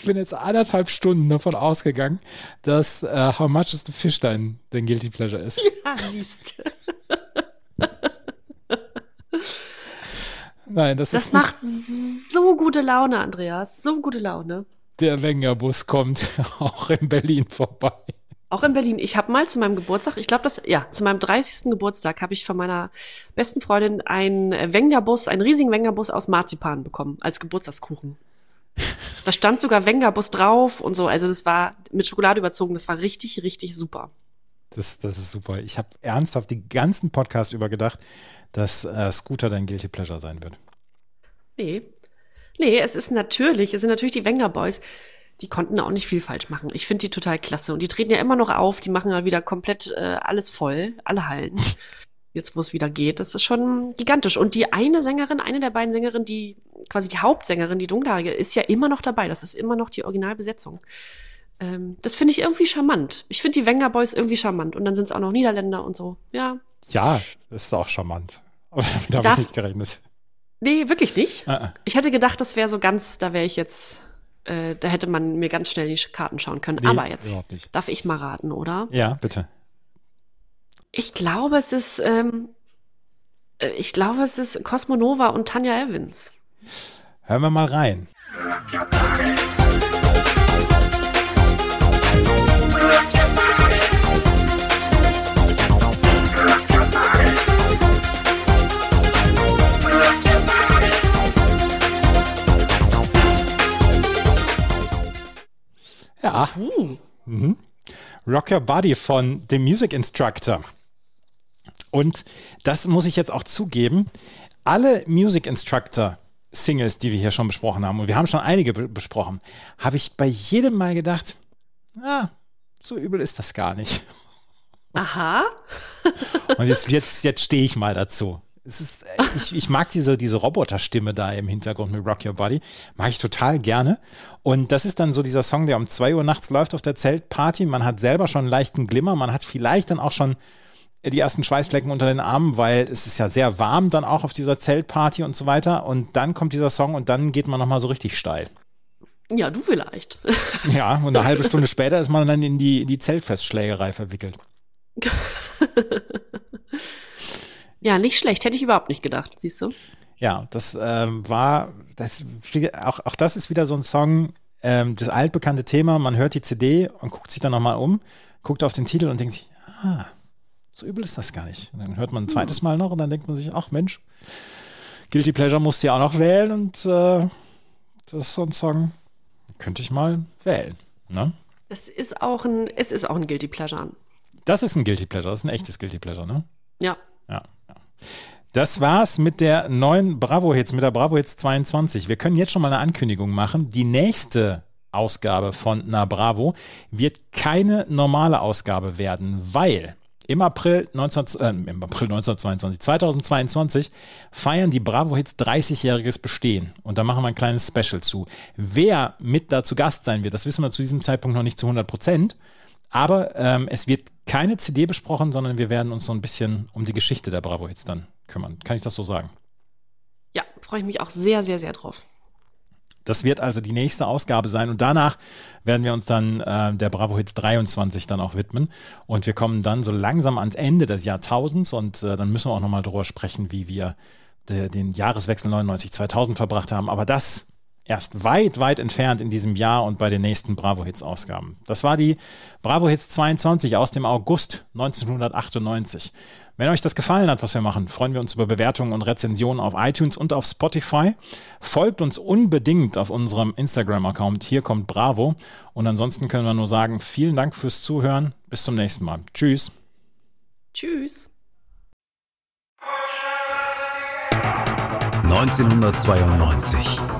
Ich bin jetzt anderthalb Stunden davon ausgegangen, dass äh, How Much is the Fish dein, dein Guilty Pleasure ist. Ja, siehst. Nein, das, Das ist nicht macht so gute Laune, Andreas. So gute Laune. der Wenger-Bus kommt auch in Berlin vorbei. Auch in Berlin. Ich habe mal zu meinem Geburtstag, ich glaube, das, ja, zu meinem 30. Geburtstag habe ich von meiner besten Freundin einen Wengerbus, einen riesigen Wengerbus aus Marzipan bekommen, als Geburtstagskuchen. Da stand sogar Wengerbus drauf und so. Also das war mit Schokolade überzogen. Das war richtig, richtig super. Das, das ist super. Ich habe ernsthaft die ganzen Podcasts über gedacht, dass äh, Scooter dein Guilty Pleasure sein wird. Nee. Nee, es ist natürlich, es sind natürlich die Wenger Boys. Die konnten auch nicht viel falsch machen. Ich finde die total klasse. Und die treten ja immer noch auf. Die machen ja wieder komplett äh, alles voll, alle Hallen. Jetzt, wo es wieder geht. Das ist schon gigantisch. Und die eine Sängerin, eine der beiden Sängerinnen, die quasi die Hauptsängerin, die Dunkelhaarige, ist ja immer noch dabei. Das ist immer noch die Originalbesetzung. Ähm, das finde ich irgendwie charmant. Ich finde die Wenger Boys irgendwie charmant. Und dann sind es auch noch Niederländer und so. Ja. Ja, das ist auch charmant. Aber damit habe ich nicht gerechnet. Nee, wirklich nicht. Ah, ah. Ich hätte gedacht, das wäre so ganz, da wäre ich jetzt, äh, da hätte man mir ganz schnell die Karten schauen können. Nee, Aber jetzt darf ich mal raten, oder? Ja, bitte. Ich glaube, es ist, ähm, äh, ich glaube, es ist Cosmonova und Tanja Evans. Hören wir mal rein. Ja, Uh, Rock Your Body von The Music Instructor. Und das muss ich jetzt auch zugeben. Alle Music Instructor Singles, die wir hier schon besprochen haben, und wir haben schon einige be besprochen, habe ich bei jedem Mal gedacht, ah, so übel ist das gar nicht. aha. Und jetzt, jetzt, jetzt stehe ich mal dazu. Ist, ich, ich mag diese, diese Roboterstimme da im Hintergrund mit Rock Your Body. Mag ich total gerne. Und das ist dann so dieser Song, der um 2 Uhr nachts läuft auf der Zeltparty. Man hat selber schon einen leichten Glimmer. Man hat vielleicht dann auch schon die ersten Schweißflecken unter den Armen, weil es ist ja sehr warm dann auch auf dieser Zeltparty und so weiter. Und dann kommt dieser Song und dann geht man nochmal so richtig steil. Ja, du vielleicht. Ja, und eine halbe Stunde später ist man dann in die, die Zeltfestschlägerei verwickelt. ja, nicht schlecht. Hätte ich überhaupt nicht gedacht, siehst du? Ja, das ähm, war, das, auch, auch das ist wieder so ein Song, ähm, das altbekannte Thema, man hört die CD und guckt sich dann nochmal um, guckt auf den Titel und denkt sich, ah, so übel ist das gar nicht. Und dann hört man ein zweites Mal noch und dann denkt man sich, ach Mensch, Guilty Pleasure musst du ja auch noch wählen und äh, das ist so ein Song, könnte ich mal wählen. Ne? Es ist auch ein, es ist auch ein Guilty Pleasure. Das ist ein Guilty Pleasure, das ist ein echtes Guilty Pleasure, ne? Ja. Ja. ja. Das war's mit der neuen Bravo Hits, mit der Bravo Hits 22. Wir können jetzt schon mal eine Ankündigung machen. Die nächste Ausgabe von Na Bravo wird keine normale Ausgabe werden, weil im April, 19, äh, im April 1922, 2022 feiern die Bravo Hits 30-jähriges Bestehen. Und da machen wir ein kleines Special zu. Wer mit da zu Gast sein wird, das wissen wir zu diesem Zeitpunkt noch nicht zu 100 Prozent. Aber ähm, es wird keine CD besprochen, sondern wir werden uns so ein bisschen um die Geschichte der Bravo Hits dann kümmern. Kann ich das so sagen? Ja, freue ich mich auch sehr, sehr, sehr drauf. Das wird also die nächste Ausgabe sein. Und danach werden wir uns dann äh, der Bravo Hits 23 dann auch widmen. Und wir kommen dann so langsam ans Ende des Jahrtausends. Und äh, dann müssen wir auch nochmal darüber sprechen, wie wir de, den Jahreswechsel 99-2000 verbracht haben. Aber das erst weit, weit entfernt in diesem Jahr und bei den nächsten Bravo Hits Ausgaben. Das war die Bravo Hits 22 aus dem August 1998. Wenn euch das gefallen hat, was wir machen, freuen wir uns über Bewertungen und Rezensionen auf iTunes und auf Spotify. Folgt uns unbedingt auf unserem Instagram-Account. Hier kommt Bravo. Und ansonsten können wir nur sagen, vielen Dank fürs Zuhören. Bis zum nächsten Mal. Tschüss. Tschüss. 1992.